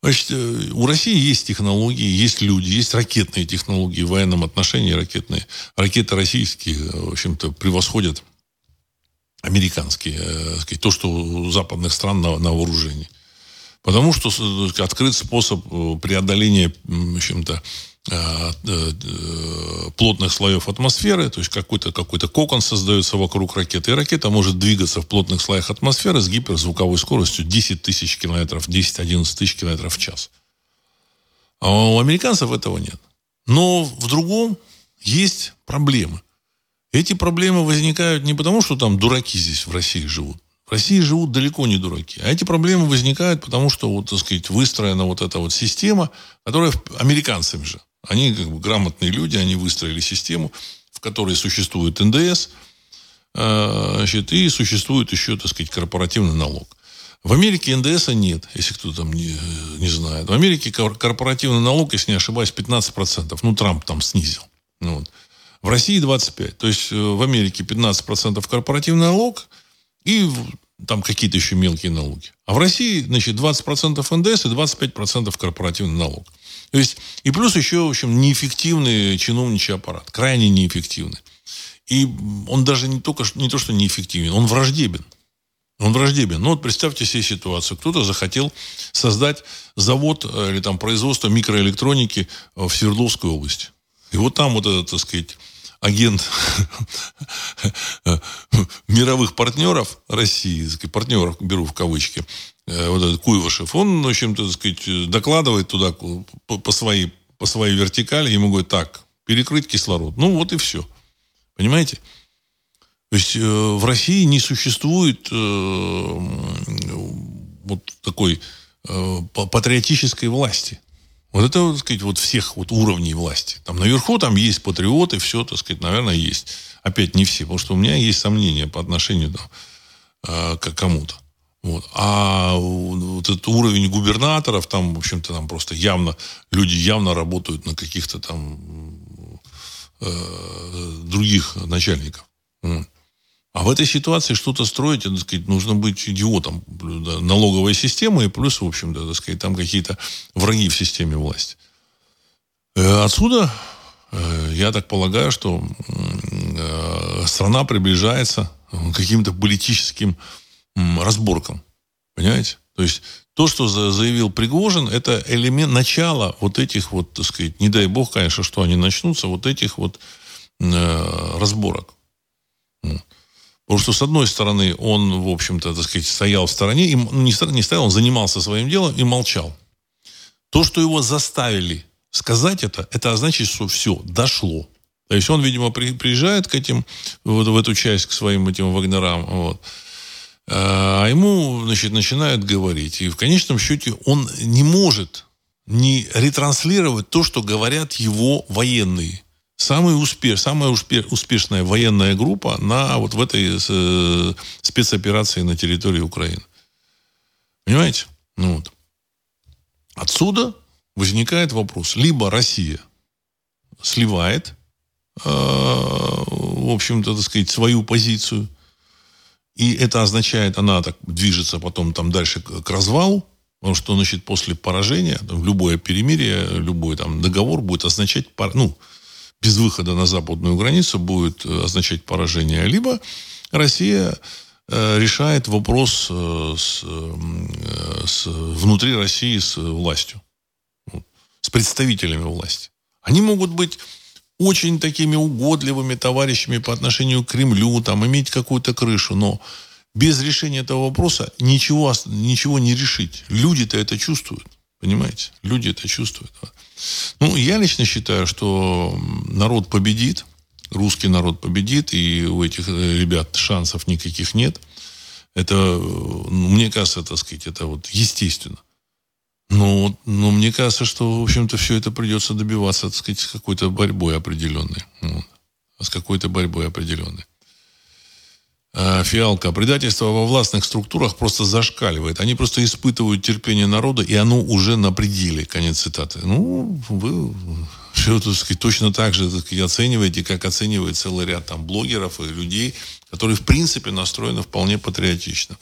Значит, э, у России есть технологии, есть люди, есть ракетные технологии в военном отношении, ракетные. Ракеты российские, э, в общем-то, превосходят американские, сказать, то, что у западных стран на, на вооружении. Потому что открыт способ э, преодоления, э, э, плотных слоев атмосферы, то есть какой-то какой кокон создается вокруг ракеты, и ракета может двигаться в плотных слоях атмосферы с гиперзвуковой скоростью 10 тысяч километров, 10-11 тысяч километров в час. А у американцев этого нет. Но в другом есть проблемы. Эти проблемы возникают не потому, что там дураки здесь в России живут. В России живут далеко не дураки. А эти проблемы возникают потому, что, вот, так сказать, выстроена вот эта вот система, которая американцами же. Они как бы грамотные люди, они выстроили систему, в которой существует НДС, э, значит, и существует еще, так сказать, корпоративный налог. В Америке НДСа нет, если кто там не, не знает. В Америке корпоративный налог, если не ошибаюсь, 15%. Ну, Трамп там снизил. Ну вот. В России 25%. То есть э, в Америке 15% корпоративный налог – и там какие-то еще мелкие налоги. А в России, значит, 20% НДС и 25% корпоративный налог. То есть, и плюс еще, в общем, неэффективный чиновничий аппарат. Крайне неэффективный. И он даже не только, не то, что неэффективен, он враждебен. Он враждебен. Ну вот представьте себе ситуацию. Кто-то захотел создать завод э, или там производство микроэлектроники в Свердловской области. И вот там вот это, так сказать, агент мировых партнеров России, партнеров беру в кавычки, э, вот этот Куйвашев, он, в общем-то, так докладывает туда по, по, своей, по своей вертикали, ему говорит, так, перекрыть кислород. Ну, вот и все. Понимаете? То есть э, в России не существует э, вот такой э, патриотической власти. Вот это, так сказать, вот всех вот уровней власти. Там наверху там есть патриоты, все, так сказать, наверное, есть. Опять не все, потому что у меня есть сомнения по отношению там, э, к кому-то. Вот. А вот этот уровень губернаторов, там, в общем-то, там просто явно, люди явно работают на каких-то там э, других начальников. Вот. А в этой ситуации что-то строить, так сказать, нужно быть идиотом. Да, налоговая система и плюс, в общем-то, так сказать, там какие-то враги в системе власти. Э, отсюда, э, я так полагаю, что э, страна приближается к каким-то политическим разборкам. Понимаете? То есть то, что заявил Пригожин, это элемент начала вот этих вот, так сказать, не дай бог, конечно, что они начнутся, вот этих вот разборок. Потому что, с одной стороны, он, в общем-то, так сказать, стоял в стороне, и, ну, не, не стоял, он занимался своим делом и молчал. То, что его заставили сказать это, это значит, что все, дошло. То есть он, видимо, при, приезжает к этим, вот, в эту часть, к своим этим вагнерам, вот, а ему, значит, начинают говорить. И в конечном счете он не может не ретранслировать то, что говорят его военные самый успеш, самая успешная военная группа на вот в этой э, спецоперации на территории Украины. Понимаете? Ну вот. Отсюда возникает вопрос. Либо Россия сливает, э, в общем-то, так сказать, свою позицию, и это означает, она так движется потом там дальше к, развалу, потому что, значит, после поражения, любое перемирие, любой там договор будет означать, ну, без выхода на западную границу будет э, означать поражение. Либо Россия э, решает вопрос э, с, с, внутри России с властью, с представителями власти. Они могут быть очень такими угодливыми товарищами по отношению к Кремлю, там, иметь какую-то крышу, но без решения этого вопроса ничего, ничего не решить. Люди-то это чувствуют, понимаете? Люди это чувствуют. Ну, я лично считаю, что народ победит, русский народ победит, и у этих э, ребят шансов никаких нет. Это, ну, мне кажется, так сказать, это вот естественно. Но, но мне кажется, что, в общем-то, все это придется добиваться, так сказать, с какой-то борьбой определенной. Вот. С какой-то борьбой определенной. Э, фиалка. Предательство во властных структурах просто зашкаливает. Они просто испытывают терпение народа, и оно уже на пределе. Конец цитаты. Ну, вы все, так сказать, точно так же так сказать, оцениваете, как оценивает целый ряд там блогеров и людей, которые, в принципе, настроены вполне патриотично.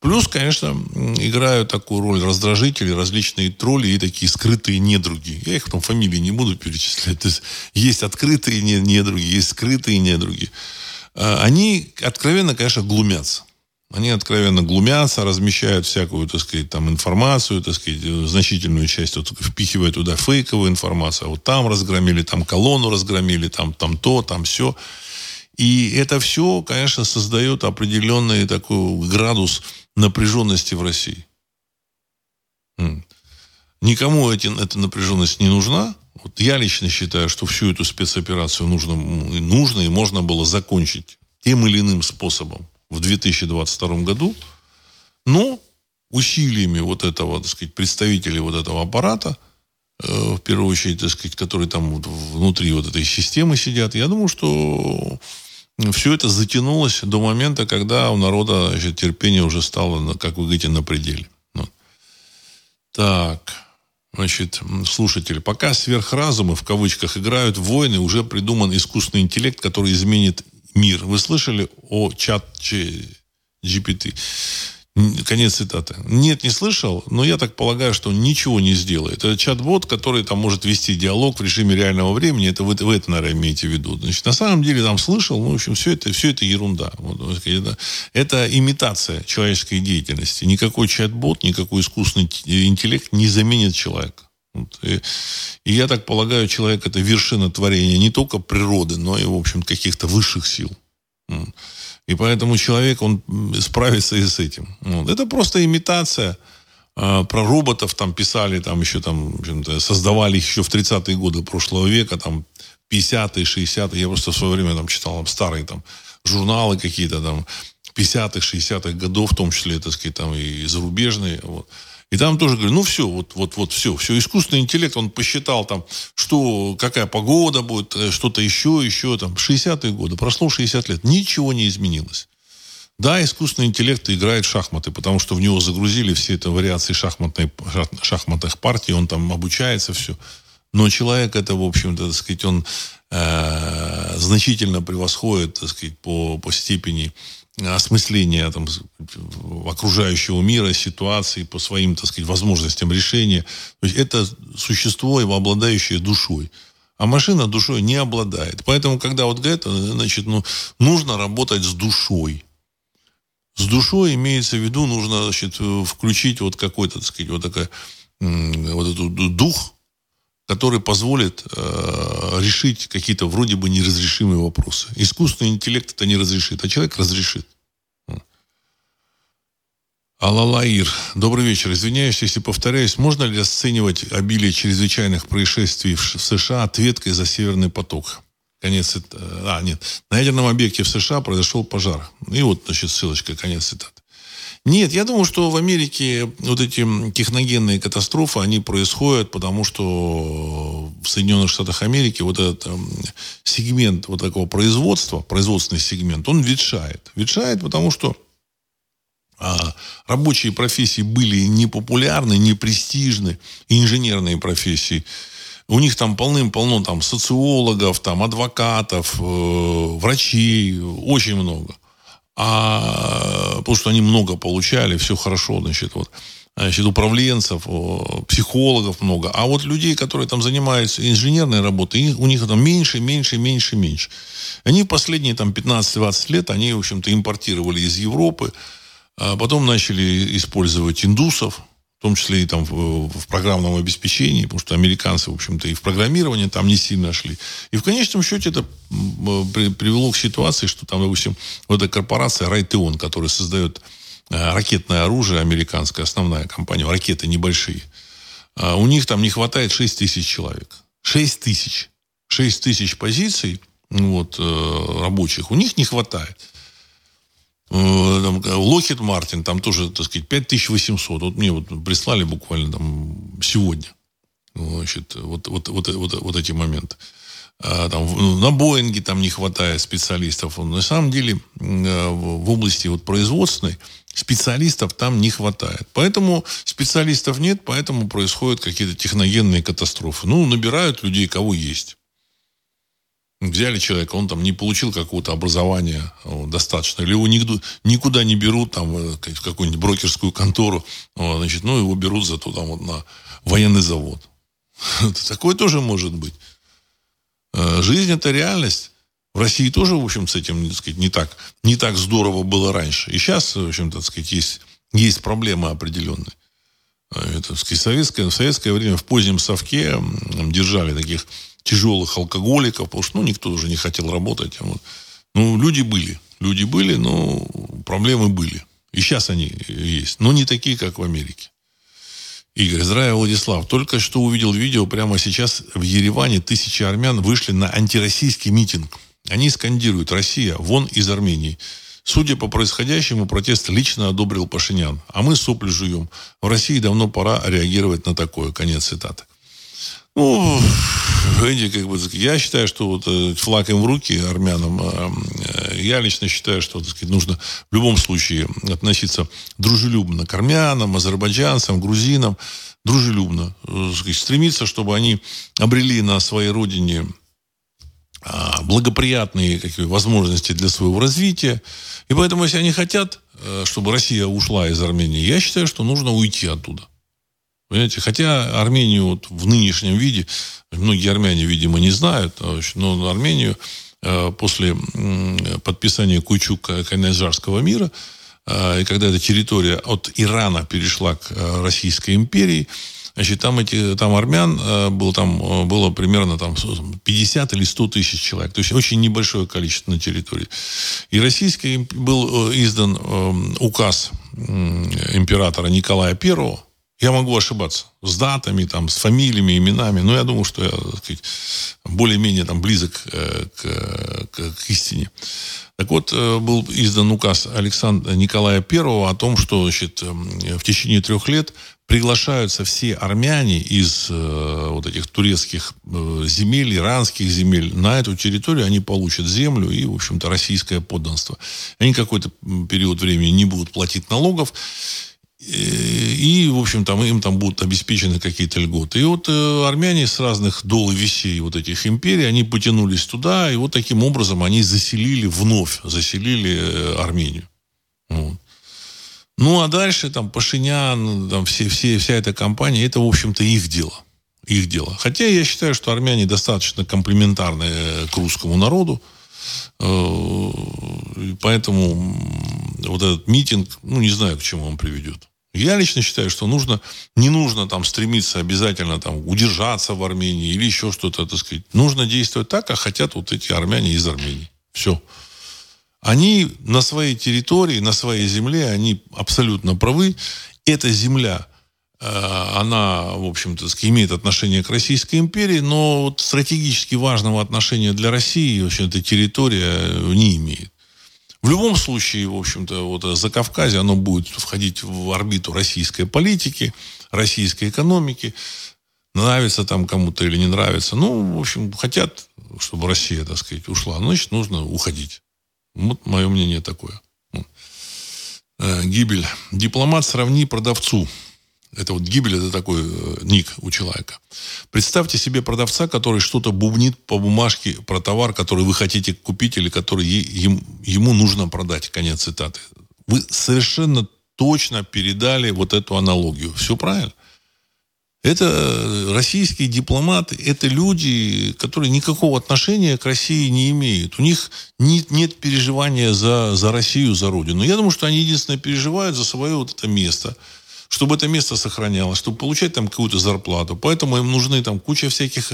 Плюс, конечно, играют такую роль раздражители, различные тролли и такие скрытые недруги. Я их там фамилии не буду перечислять. То есть, есть открытые недруги, есть скрытые недруги. А, они откровенно, конечно, глумятся. Они откровенно глумятся, размещают всякую, так сказать, там информацию, так сказать, значительную часть вот, впихивают туда фейковую информацию. А вот там разгромили, там колонну разгромили, там, там то, там все. И это все, конечно, создает определенный такой градус напряженности в России. Никому эти, эта напряженность не нужна. Вот я лично считаю, что всю эту спецоперацию нужно, нужно и можно было закончить тем или иным способом в 2022 году, но усилиями вот этого, так сказать, представителей вот этого аппарата, э, в первую очередь, так сказать, которые там вот внутри вот этой системы сидят, я думаю, что все это затянулось до момента, когда у народа значит, терпение уже стало, как вы говорите, на пределе. Вот. Так, значит, слушатели, пока сверхразумы в кавычках играют в войны, уже придуман искусственный интеллект, который изменит мир. Вы слышали о чат GPT? Конец цитаты. Нет, не слышал, но я так полагаю, что он ничего не сделает. Это чат-бот, который там может вести диалог в режиме реального времени. Это вы, вы это, наверное, имеете в виду. Значит, на самом деле там слышал, ну, в общем, все это, все это ерунда. Вот, это, это имитация человеческой деятельности. Никакой чат-бот, никакой искусственный интеллект не заменит человека. Вот. И, и я так полагаю, человек это вершина творения не только природы, но и, в общем, каких-то высших сил. И поэтому человек, он справится и с этим. Вот. Это просто имитация. А, про роботов там писали, там еще там, создавали их еще в 30-е годы прошлого века, там 50-е, 60-е. Я просто в свое время там читал там, старые там журналы какие-то там 50-х, 60-х годов, в том числе, так сказать, там и зарубежные. Вот. И там тоже говорю, ну все, вот, вот, вот все, все. Искусственный интеллект, он посчитал там, что, какая погода будет, э, что-то еще, еще, там, 60-е годы. Прошло 60 лет, ничего не изменилось. Да, искусственный интеллект играет в шахматы, потому что в него загрузили все это вариации шахматной, шахматных партий, он там обучается, все. Но человек это, в общем-то, так сказать, он э, значительно превосходит, так сказать, по, по степени осмысления там, окружающего мира, ситуации, по своим, так сказать, возможностям решения. То есть это существо, обладающее душой. А машина душой не обладает. Поэтому, когда вот говорят, значит, ну, нужно работать с душой. С душой имеется в виду, нужно, значит, включить вот какой-то, так сказать, вот такой, вот этот дух, который позволит э, решить какие-то вроде бы неразрешимые вопросы. Искусственный интеллект это не разрешит, а человек разрешит. Алалаир. Добрый вечер. Извиняюсь, если повторяюсь. Можно ли оценивать обилие чрезвычайных происшествий в США ответкой за Северный поток? Конец цитаты. А, нет. На ядерном объекте в США произошел пожар. И вот, значит, ссылочка, конец цитаты. Нет, я думаю, что в Америке вот эти техногенные катастрофы, они происходят, потому что в Соединенных Штатах Америки вот этот эм, сегмент вот такого производства, производственный сегмент, он ветшает. Ветшает, потому что а, рабочие профессии были непопулярны, непрестижны, инженерные профессии. У них там полным-полно там социологов, там адвокатов, э, врачей, очень много а, потому что они много получали, все хорошо, значит, вот, значит, управленцев, психологов много. А вот людей, которые там занимаются инженерной работой, у них там меньше, меньше, меньше, меньше. Они последние там 15-20 лет, они, в общем-то, импортировали из Европы, а потом начали использовать индусов, в том числе и там в, в программном обеспечении, потому что американцы, в общем-то, и в программировании там не сильно шли. И в конечном счете это при, привело к ситуации, что там, допустим, вот эта корпорация Райтеон, которая создает э, ракетное оружие американская, основная компания, ракеты небольшие, э, у них там не хватает 6 тысяч человек. 6 тысяч. 6 тысяч позиций вот, э, рабочих у них не хватает. Локхит э, Мартин, там тоже, так сказать, 5800. Вот мне вот прислали буквально там сегодня. Значит, вот, вот, вот, вот, вот эти моменты. А, там, ну, на Боинге там не хватает специалистов. На самом деле э, в области вот производственной специалистов там не хватает. Поэтому специалистов нет, поэтому происходят какие-то техногенные катастрофы. Ну, набирают людей, кого есть. Взяли человека, он там не получил какого-то образования вот, достаточно, или его никуда, никуда не берут там, э, в какую-нибудь брокерскую контору, вот, значит, ну, его берут зато там вот на военный завод. Такое тоже может быть. Э, жизнь – это реальность. В России тоже, в общем, с этим, так сказать, не так, не так здорово было раньше. И сейчас, в общем, так сказать, есть, есть проблемы определенные. Э, это, так сказать, советское, в советское время в позднем совке держали таких тяжелых алкоголиков, потому что ну, никто уже не хотел работать. А вот. Ну, люди были. Люди были, но проблемы были. И сейчас они есть. Но не такие, как в Америке. Игорь, здравия, Владислав. Только что увидел видео, прямо сейчас в Ереване тысячи армян вышли на антироссийский митинг. Они скандируют «Россия, вон из Армении». Судя по происходящему, протест лично одобрил Пашинян. А мы сопли жуем. В России давно пора реагировать на такое. Конец цитаты. Ну, видите, как бы, я считаю, что вот э, флаг им в руки армянам, э, э, я лично считаю, что так сказать, нужно в любом случае относиться дружелюбно к армянам, азербайджанцам, грузинам, дружелюбно. Сказать, стремиться, чтобы они обрели на своей родине а, благоприятные какие возможности для своего развития. И поэтому, если они хотят, чтобы Россия ушла из Армении, я считаю, что нужно уйти оттуда. Понимаете? Хотя Армению вот в нынешнем виде, многие армяне, видимо, не знают, а но Армению э, после подписания Куйчук-Кайназарского мира, э, и когда эта территория от Ирана перешла к э, Российской империи, Значит, там, эти, там армян было, там, было примерно там, 50 или 100 тысяч человек. То есть очень небольшое количество на территории. И российский был издан указ императора Николая Первого, я могу ошибаться с датами, там, с фамилиями, именами, но я думаю, что я более-менее там, близок э, к, к, к истине. Так вот, э, был издан указ Александра Николая I о том, что значит, э, в течение трех лет приглашаются все армяне из вот этих турецких земель, иранских земель на эту территорию, они получат землю и, в общем-то, российское подданство. Они какой-то период времени не будут платить налогов, и, в общем, там им там будут обеспечены какие-то льготы. И вот э, армяне с разных дол и весей вот этих империй, они потянулись туда, и вот таким образом они заселили вновь, заселили э, Армению. Вот. Ну, а дальше там Пашинян, там все, все, вся эта компания, это, в общем-то, их дело. Их дело. Хотя я считаю, что армяне достаточно комплементарны э, к русскому народу. Э, поэтому вот этот митинг, ну, не знаю, к чему он приведет. Я лично считаю, что нужно, не нужно там стремиться обязательно там удержаться в Армении или еще что-то, так сказать. Нужно действовать так, как хотят вот эти армяне из Армении. Все. Они на своей территории, на своей земле, они абсолютно правы. Эта земля, э, она, в общем-то, имеет отношение к Российской империи, но вот стратегически важного отношения для России, в общем, эта территория не имеет. В любом случае, в общем-то, вот Закавказье, оно будет входить в орбиту российской политики, российской экономики. Нравится там кому-то или не нравится. Ну, в общем, хотят, чтобы Россия, так сказать, ушла. Значит, нужно уходить. Вот мое мнение такое. Э, гибель. Дипломат сравни продавцу. Это вот гибель, это такой э, ник у человека. Представьте себе продавца, который что-то бубнит по бумажке про товар, который вы хотите купить или который ему нужно продать. Конец цитаты. Вы совершенно точно передали вот эту аналогию. Все правильно. Это э, российские дипломаты, это люди, которые никакого отношения к России не имеют. У них нет, нет переживания за, за Россию, за Родину. Я думаю, что они единственное переживают за свое вот это место – чтобы это место сохранялось, чтобы получать там какую-то зарплату. Поэтому им нужны там куча всяких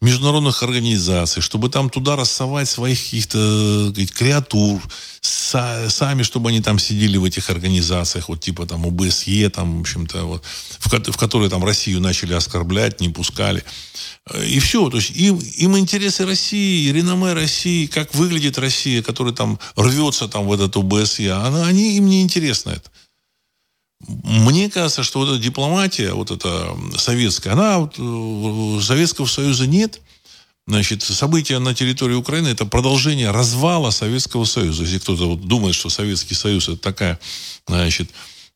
международных организаций, чтобы там туда рассовать своих каких-то креатур, сами, чтобы они там сидели в этих организациях, вот типа там ОБСЕ, там, в общем-то, вот, в, в которые там Россию начали оскорблять, не пускали. И все. То есть им, им интересы России, реноме России, как выглядит Россия, которая там рвется там в этот ОБСЕ, она, они, им не интересно это. Мне кажется, что вот эта дипломатия, вот эта советская, она вот, э, Советского Союза нет. Значит, события на территории Украины это продолжение развала Советского Союза. Если кто-то вот думает, что Советский Союз это такая, значит,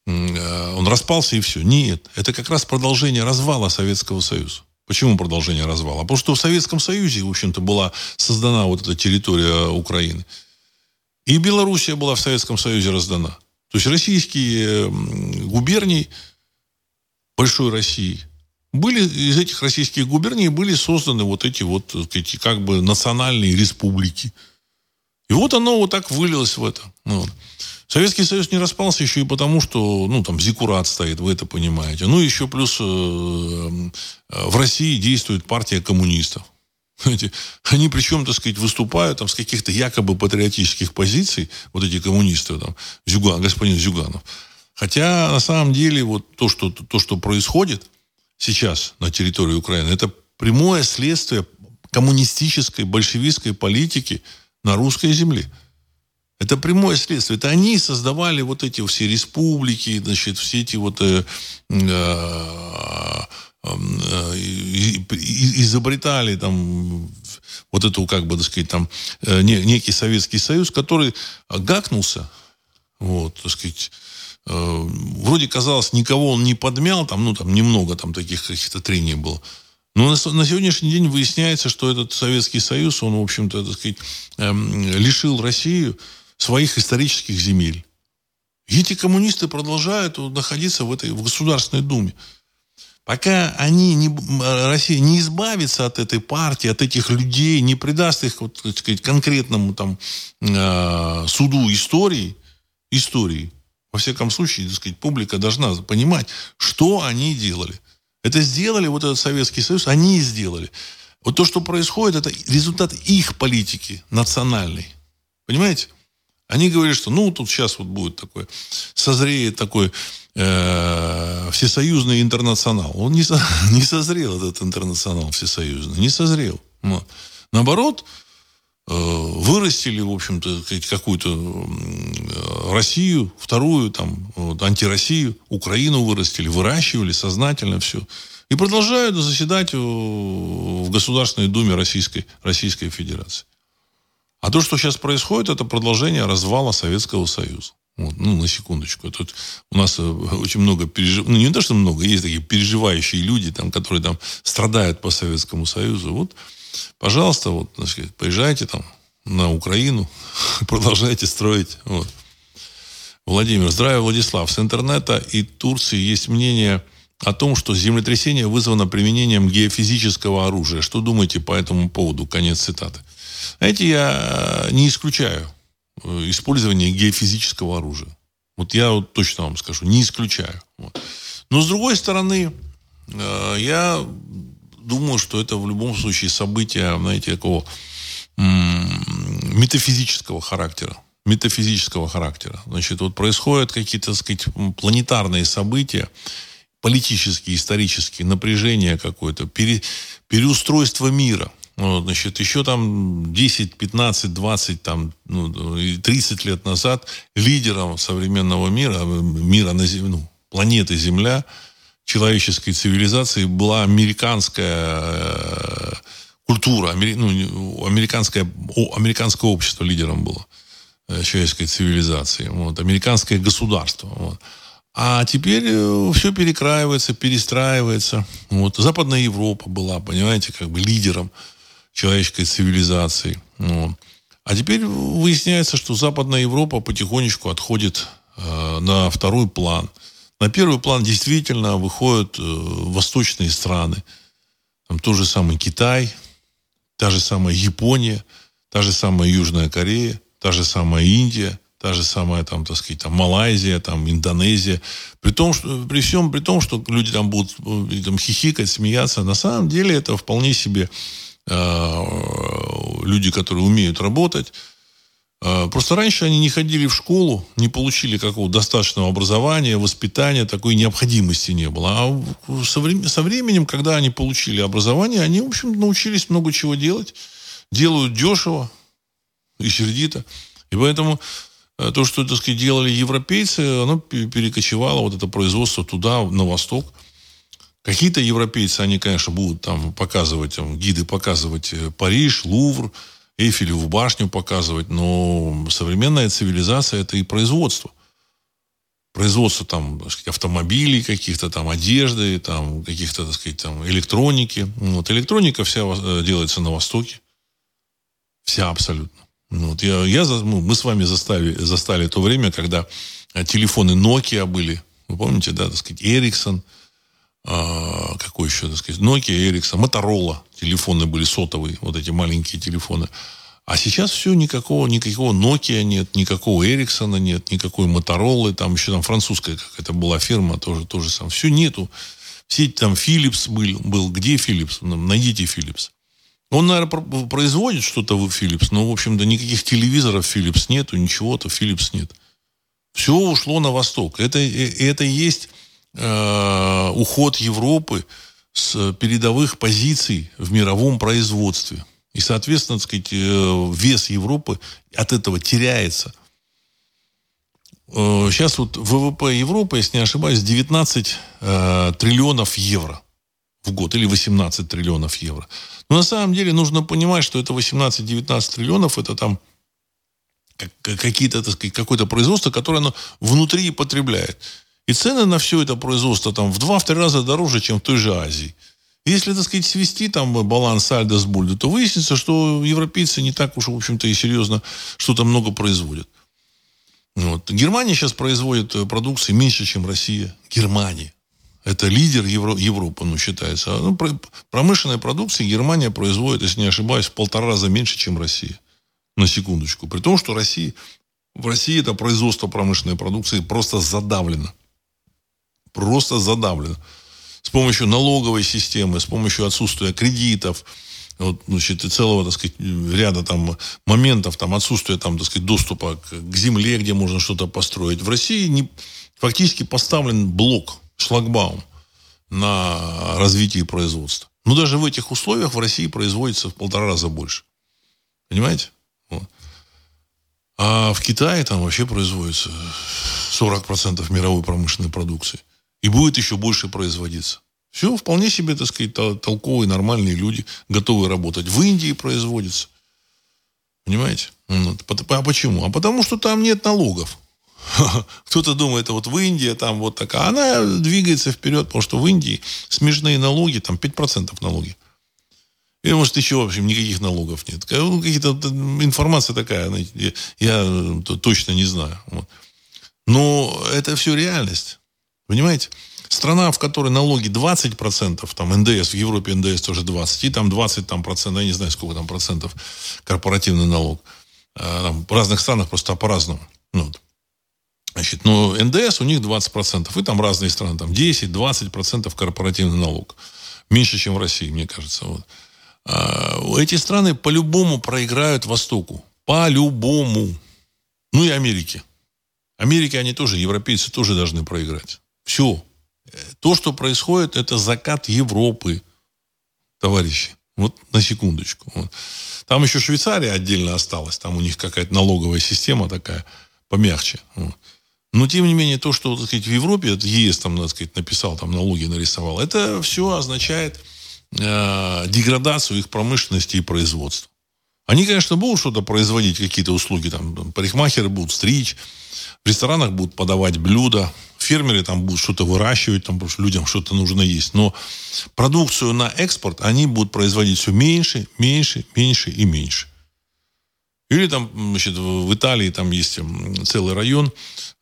э, он распался и все. Нет, это как раз продолжение развала Советского Союза. Почему продолжение развала? Потому что в Советском Союзе, в общем-то, была создана вот эта территория Украины. И Белоруссия была в Советском Союзе раздана. То есть российские губернии большой России были из этих российских губерний были созданы вот эти вот эти как бы национальные республики. И вот оно вот так вылилось в это. Ну, вот. Советский Союз не распался еще и потому, что, ну, там, Зикурат стоит, вы это понимаете. Ну, еще плюс э, э, в России действует партия коммунистов. Знаете, они причем, так сказать, выступают там с каких-то якобы патриотических позиций, вот эти коммунисты, там, Зюган, господин Зюганов. Хотя, на самом деле, вот то, что, то, что происходит сейчас на территории Украины, это прямое следствие коммунистической, большевистской политики на русской земле. Это прямое следствие. Это они создавали вот эти все республики, значит, все эти вот э, э, изобретали там вот эту, как бы, так сказать, там э, некий Советский Союз, который гакнулся, вот, так сказать, э, вроде казалось, никого он не подмял, там, ну, там немного там таких каких-то трений было. Но на, сегодняшний день выясняется, что этот Советский Союз, он, в общем-то, так сказать, э, лишил Россию своих исторических земель. И эти коммунисты продолжают находиться в этой в Государственной Думе. Пока они не, Россия не избавится от этой партии, от этих людей, не придаст их, вот, так сказать, конкретному там, э, суду истории, истории, во всяком случае, так сказать, публика должна понимать, что они делали. Это сделали вот этот Советский Союз, они и сделали. Вот то, что происходит, это результат их политики национальной. Понимаете? Они говорят, что ну тут сейчас вот будет такой, созреет такой э, всесоюзный интернационал. Он не, со, не созрел, этот интернационал всесоюзный, не созрел. Вот. Наоборот, э, вырастили, в общем-то, какую-то Россию, вторую, там, вот, антироссию, Украину вырастили, выращивали сознательно все. И продолжают заседать в Государственной Думе Российской, Российской Федерации. А то, что сейчас происходит, это продолжение развала Советского Союза. Вот, ну, на секундочку. Тут у нас э, очень много пережив... Ну, не то, что много, есть такие переживающие люди, там, которые там страдают по Советскому Союзу. Вот, пожалуйста, вот, значит, поезжайте там на Украину, продолжайте строить. Вот. Владимир, здравия, Владислав. С интернета и Турции есть мнение о том, что землетрясение вызвано применением геофизического оружия. Что думаете по этому поводу? Конец цитаты. Знаете, я не исключаю э, использование геофизического оружия. Вот я вот точно вам скажу, не исключаю. Вот. Но с другой стороны, э, я думаю, что это в любом случае событие, знаете, такого метафизического характера. Метафизического характера. Значит, вот происходят какие-то, так сказать, планетарные события, политические, исторические, напряжение какое-то, пере, переустройство мира – вот, значит, еще там 10, 15, 20, там, ну, 30 лет назад лидером современного мира, мира на Земле, ну, планеты Земля, человеческой цивилизации была американская э, культура, ну, американское, американское общество лидером было э, человеческой цивилизации, вот, американское государство. Вот. А теперь э, все перекраивается, перестраивается. Вот. Западная Европа была, понимаете, как бы лидером человеческой цивилизации. Ну, а теперь выясняется, что Западная Европа потихонечку отходит э, на второй план. На первый план действительно выходят э, восточные страны. Там тот же самый Китай, та же самая Япония, та же самая Южная Корея, та же самая Индия, та же самая, там, так сказать, там, Малайзия, там, Индонезия. При, том, что, при всем при том, что люди там будут э, там, хихикать, смеяться, на самом деле это вполне себе Э, люди, которые умеют работать. Э, просто раньше они не ходили в школу, не получили какого-то достаточного образования, воспитания, такой необходимости не было. А со, временем, когда они получили образование, они, в общем, научились много чего делать. Делают дешево и сердито. И поэтому то, что, так сказать, делали европейцы, оно перекочевало, вот это производство туда, на восток. Какие-то европейцы, они, конечно, будут там показывать, там, гиды показывать э, Париж, Лувр, Эйфелеву башню показывать, но современная цивилизация – это и производство. Производство там, сказать, автомобилей каких-то, там, одежды, там, каких-то, так сказать, там, электроники. Вот, электроника вся э, делается на Востоке. Вся абсолютно. Вот, я, я, ну, мы с вами застали, застали то время, когда э, телефоны Nokia были. Вы помните, да, так сказать, Ericsson – а, какой еще, так сказать, Nokia, Ericsson, Motorola, телефоны были сотовые, вот эти маленькие телефоны. А сейчас все, никакого, никакого Nokia нет, никакого Эриксона нет, никакой Моторолы, там еще там французская какая-то была фирма, тоже, тоже сам. Все нету. Все там Philips был, был. Где Philips? Найдите Philips. Он, наверное, производит что-то в Philips, но, в общем-то, никаких телевизоров Philips нету, ничего-то Philips нет. Все ушло на восток. Это, э, это и есть э, уход Европы с передовых позиций в мировом производстве. И, соответственно, так сказать, э, вес Европы от этого теряется. Сейчас э, вот ВВП Европы, если не ошибаюсь, 19 э, триллионов евро в год или 18 триллионов евро. Но на самом деле нужно понимать, что это 18-19 триллионов, это там какие-то, так сказать, какое-то производство, которое оно внутри потребляет. И цены на все это производство там в 2-3 раза дороже, чем в той же Азии. Если, так сказать, свести там баланс сальдо с бульдо, то выяснится, что европейцы не так уж, в общем-то, и серьезно что-то много производят. Вот. Германия сейчас производит э, продукции меньше, чем Россия. Германия. Это лидер Евро, Европы, ну, считается. А, ну, промышленной продукции Германия производит, если не ошибаюсь, в полтора раза меньше, чем Россия. На секундочку. При том, что Россия, в России это производство промышленной продукции просто задавлено. Просто задавлено с помощью налоговой системы, с помощью отсутствия кредитов, вот, значит, и целого, так сказать, ряда там моментов, там, отсутствия, там, так сказать, доступа к, к земле, где можно что-то построить. В России не, фактически поставлен блок, шлагбаум на развитие производства. Но даже в этих условиях в России производится в полтора раза больше. Понимаете? А в Китае там вообще производится 40% мировой промышленной продукции. И будет еще больше производиться. Все, вполне себе, так сказать, толковые, нормальные люди, готовы работать. В Индии производится. Понимаете? А почему? А потому что там нет налогов. Кто-то думает, вот в Индии там вот такая. Она двигается вперед, потому что в Индии смешные налоги, там 5% налоги. И, может, еще, в общем, никаких налогов нет. Ну, какие-то информация такая, я, точно не знаю. Вот. Но это все реальность. Понимаете? Страна, в которой налоги 20%, там НДС, в Европе НДС тоже 20, и там 20 там, процентов, я не знаю, сколько там процентов корпоративный налог. А, там, в разных странах просто по-разному. Ну. Значит, но НДС у них 20%, и там разные страны, там 10-20% корпоративный налог. Меньше, чем в России, мне кажется. Вот. А, эти страны по-любому проиграют Востоку. По-любому. Ну и Америке. Америке они тоже, европейцы тоже должны проиграть. Все. То, что происходит, это закат Европы, товарищи. Вот на секундочку. Вот. Там еще Швейцария отдельно осталась. Там у них какая-то налоговая система такая помягче. Вот. Но, тем не менее, то, что, так сказать, в Европе, ЕС там, так сказать, написал, там налоги нарисовал, это все означает э, деградацию их промышленности и производства. Они, конечно, будут что-то производить, какие-то услуги, там, парикмахеры будут стричь, в ресторанах будут подавать блюда, фермеры там будут что-то выращивать, там, потому что людям что-то нужно есть. Но продукцию на экспорт они будут производить все меньше, меньше, меньше и меньше. Или там, значит, в Италии там есть целый район,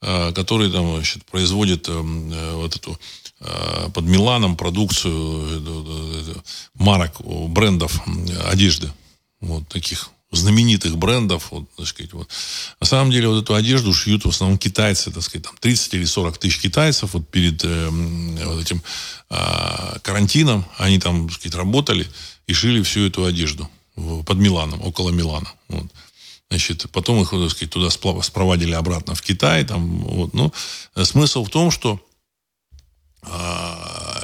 а, который там, значит, производит э, вот эту а, под Миланом продукцию э, марок, брендов одежды. Вот таких знаменитых брендов, вот, так сказать, вот. На самом деле вот эту одежду шьют в основном китайцы, так сказать, там 30 или 40 тысяч китайцев вот перед э, вот этим э, карантином, они там, так сказать, работали и шили всю эту одежду под Миланом, около Милана. Вот. Значит, потом их, так сказать, туда спровадили обратно в Китай. Там, вот. Но ну, смысл в том, что э,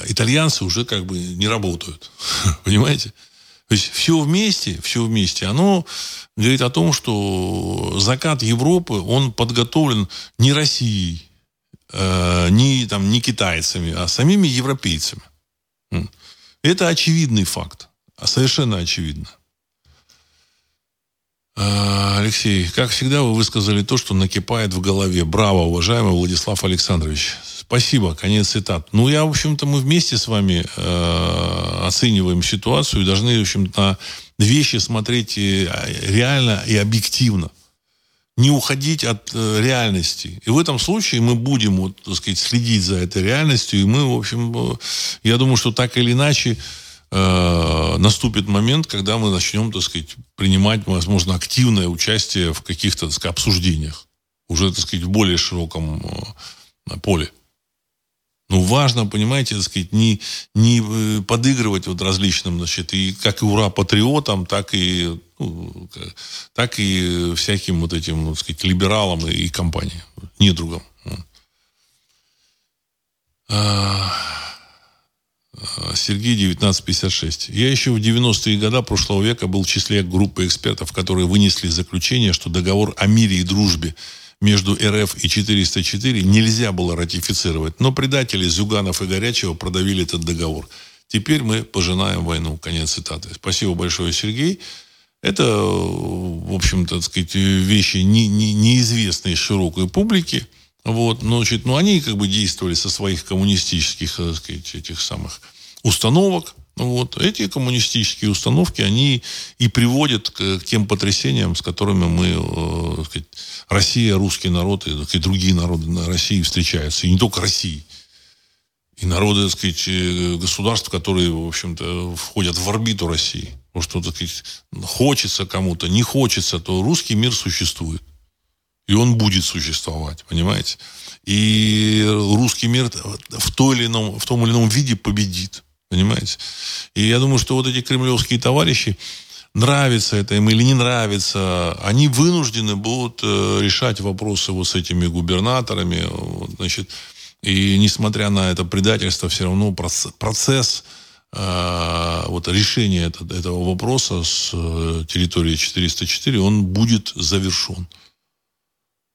итальянцы уже как бы не работают. Понимаете? То есть все вместе, все вместе, оно говорит о том, что закат Европы, он подготовлен не Россией, э, не, там, не китайцами, а самими европейцами. Это очевидный факт. А совершенно очевидно. Э, Алексей, как всегда, вы высказали то, что накипает в голове. Браво, уважаемый Владислав Александрович. Спасибо, конец цитат. Ну, я, в общем-то, мы вместе с вами э, оцениваем ситуацию и должны, в общем-то, вещи смотреть и, э, реально и объективно. Не уходить от э, реальности. И в этом случае мы будем, вот, так сказать, следить за этой реальностью. И мы, в общем, э, я думаю, что так или иначе наступит момент, когда мы начнем, так сказать, принимать, возможно, активное участие в каких-то, так сказать, обсуждениях. Уже, так сказать, в более широком э, поле. Ну, важно, понимаете, так сказать, не, не э, подыгрывать вот различным, значит, и как и ура патриотам, так и, ну, так и всяким вот этим, так сказать, либералам и, и компаниям, недругам. А, Сергей 1956. Я еще в 90-е годы прошлого века был в числе группы экспертов, которые вынесли заключение, что договор о мире и дружбе между РФ и 404 нельзя было ратифицировать. Но предатели Зюганов и Горячего продавили этот договор. Теперь мы пожинаем войну. Конец цитаты. Спасибо большое, Сергей. Это, в общем-то, сказать, вещи не, не, неизвестные широкой публике. Вот, значит, ну, они как бы действовали со своих коммунистических, так сказать, этих самых установок. Вот. Эти коммунистические установки, они и приводят к, к тем потрясениям, с которыми мы, э, сказать, Россия, русский народ и, так другие народы на России встречаются. И не только России. И народы, так сказать, э, государств, которые, в общем-то, входят в орбиту России. Потому что, так сказать, хочется кому-то, не хочется, то русский мир существует. И он будет существовать, понимаете? И русский мир в, той или ином, в том или ином виде победит, понимаете? И я думаю, что вот эти кремлевские товарищи, нравится это им или не нравится, они вынуждены будут э, решать вопросы вот с этими губернаторами, значит, и несмотря на это предательство, все равно процесс, э, вот решения этого, этого вопроса с э, территории 404, он будет завершен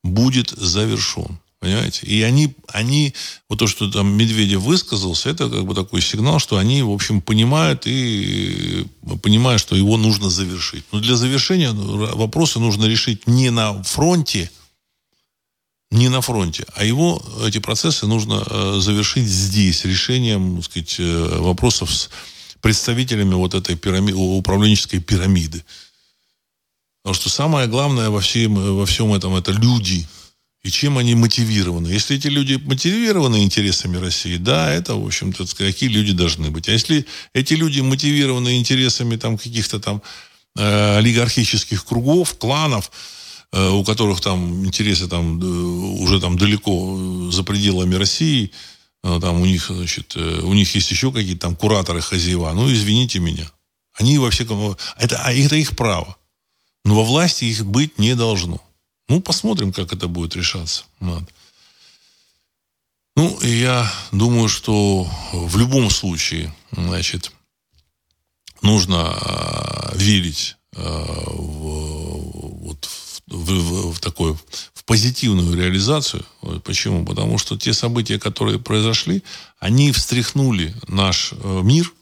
будет завершен. Понимаете? И они, они, вот то, что там Медведев высказался, это как бы такой сигнал, что они, в общем, понимают и понимают, что его нужно завершить. Но для завершения вопросы нужно решить не на фронте, не на фронте, а его, эти процессы нужно э, завершить здесь, решением, так сказать, э, вопросов с представителями вот этой пирамиды, управленческой пирамиды. Потому что самое главное во всем, во всем этом это люди. И чем они мотивированы. Если эти люди мотивированы интересами России, да, это, в общем-то, какие люди должны быть. А если эти люди мотивированы интересами там каких-то там э, олигархических кругов, кланов, э, у которых там интересы там э, уже там далеко за пределами России, э, там у них, значит, э, у них есть еще какие-то там кураторы, хозяева, ну, извините меня. Они во всяком... Это, а это их право. Но во власти их быть не должно. Ну, посмотрим, как это будет решаться. Вот. Ну, я думаю, что в любом случае, значит, нужно э, верить э, в, вот, в, в, в такое, в позитивную реализацию. Почему? Потому что те события, которые произошли, они встряхнули наш э, мир,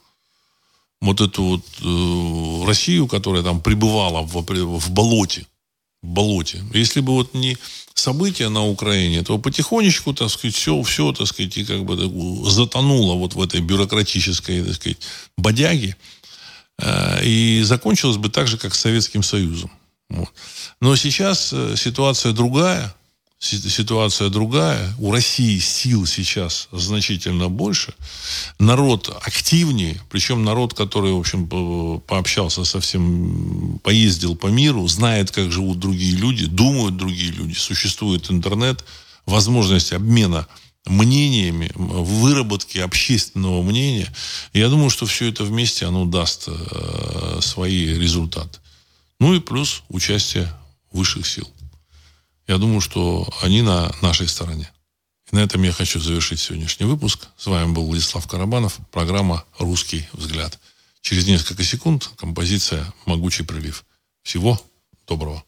вот эту вот э, Россию, которая там пребывала в, в болоте, в болоте. Если бы вот не события на Украине, то потихонечку, так сказать, все, все, так сказать, и как бы так, затонуло вот в этой бюрократической, так сказать, бодяге. Э, и закончилось бы так же, как с Советским Союзом. Вот. Но сейчас э, ситуация другая ситуация другая. У России сил сейчас значительно больше. Народ активнее. Причем народ, который, в общем, пообщался совсем, поездил по миру, знает, как живут другие люди, думают другие люди. Существует интернет, возможность обмена мнениями, выработки общественного мнения. Я думаю, что все это вместе, оно даст э, свои результаты. Ну и плюс участие высших сил. Я думаю, что они на нашей стороне. И на этом я хочу завершить сегодняшний выпуск. С вами был Владислав Карабанов, программа «Русский взгляд». Через несколько секунд композиция «Могучий прилив». Всего доброго.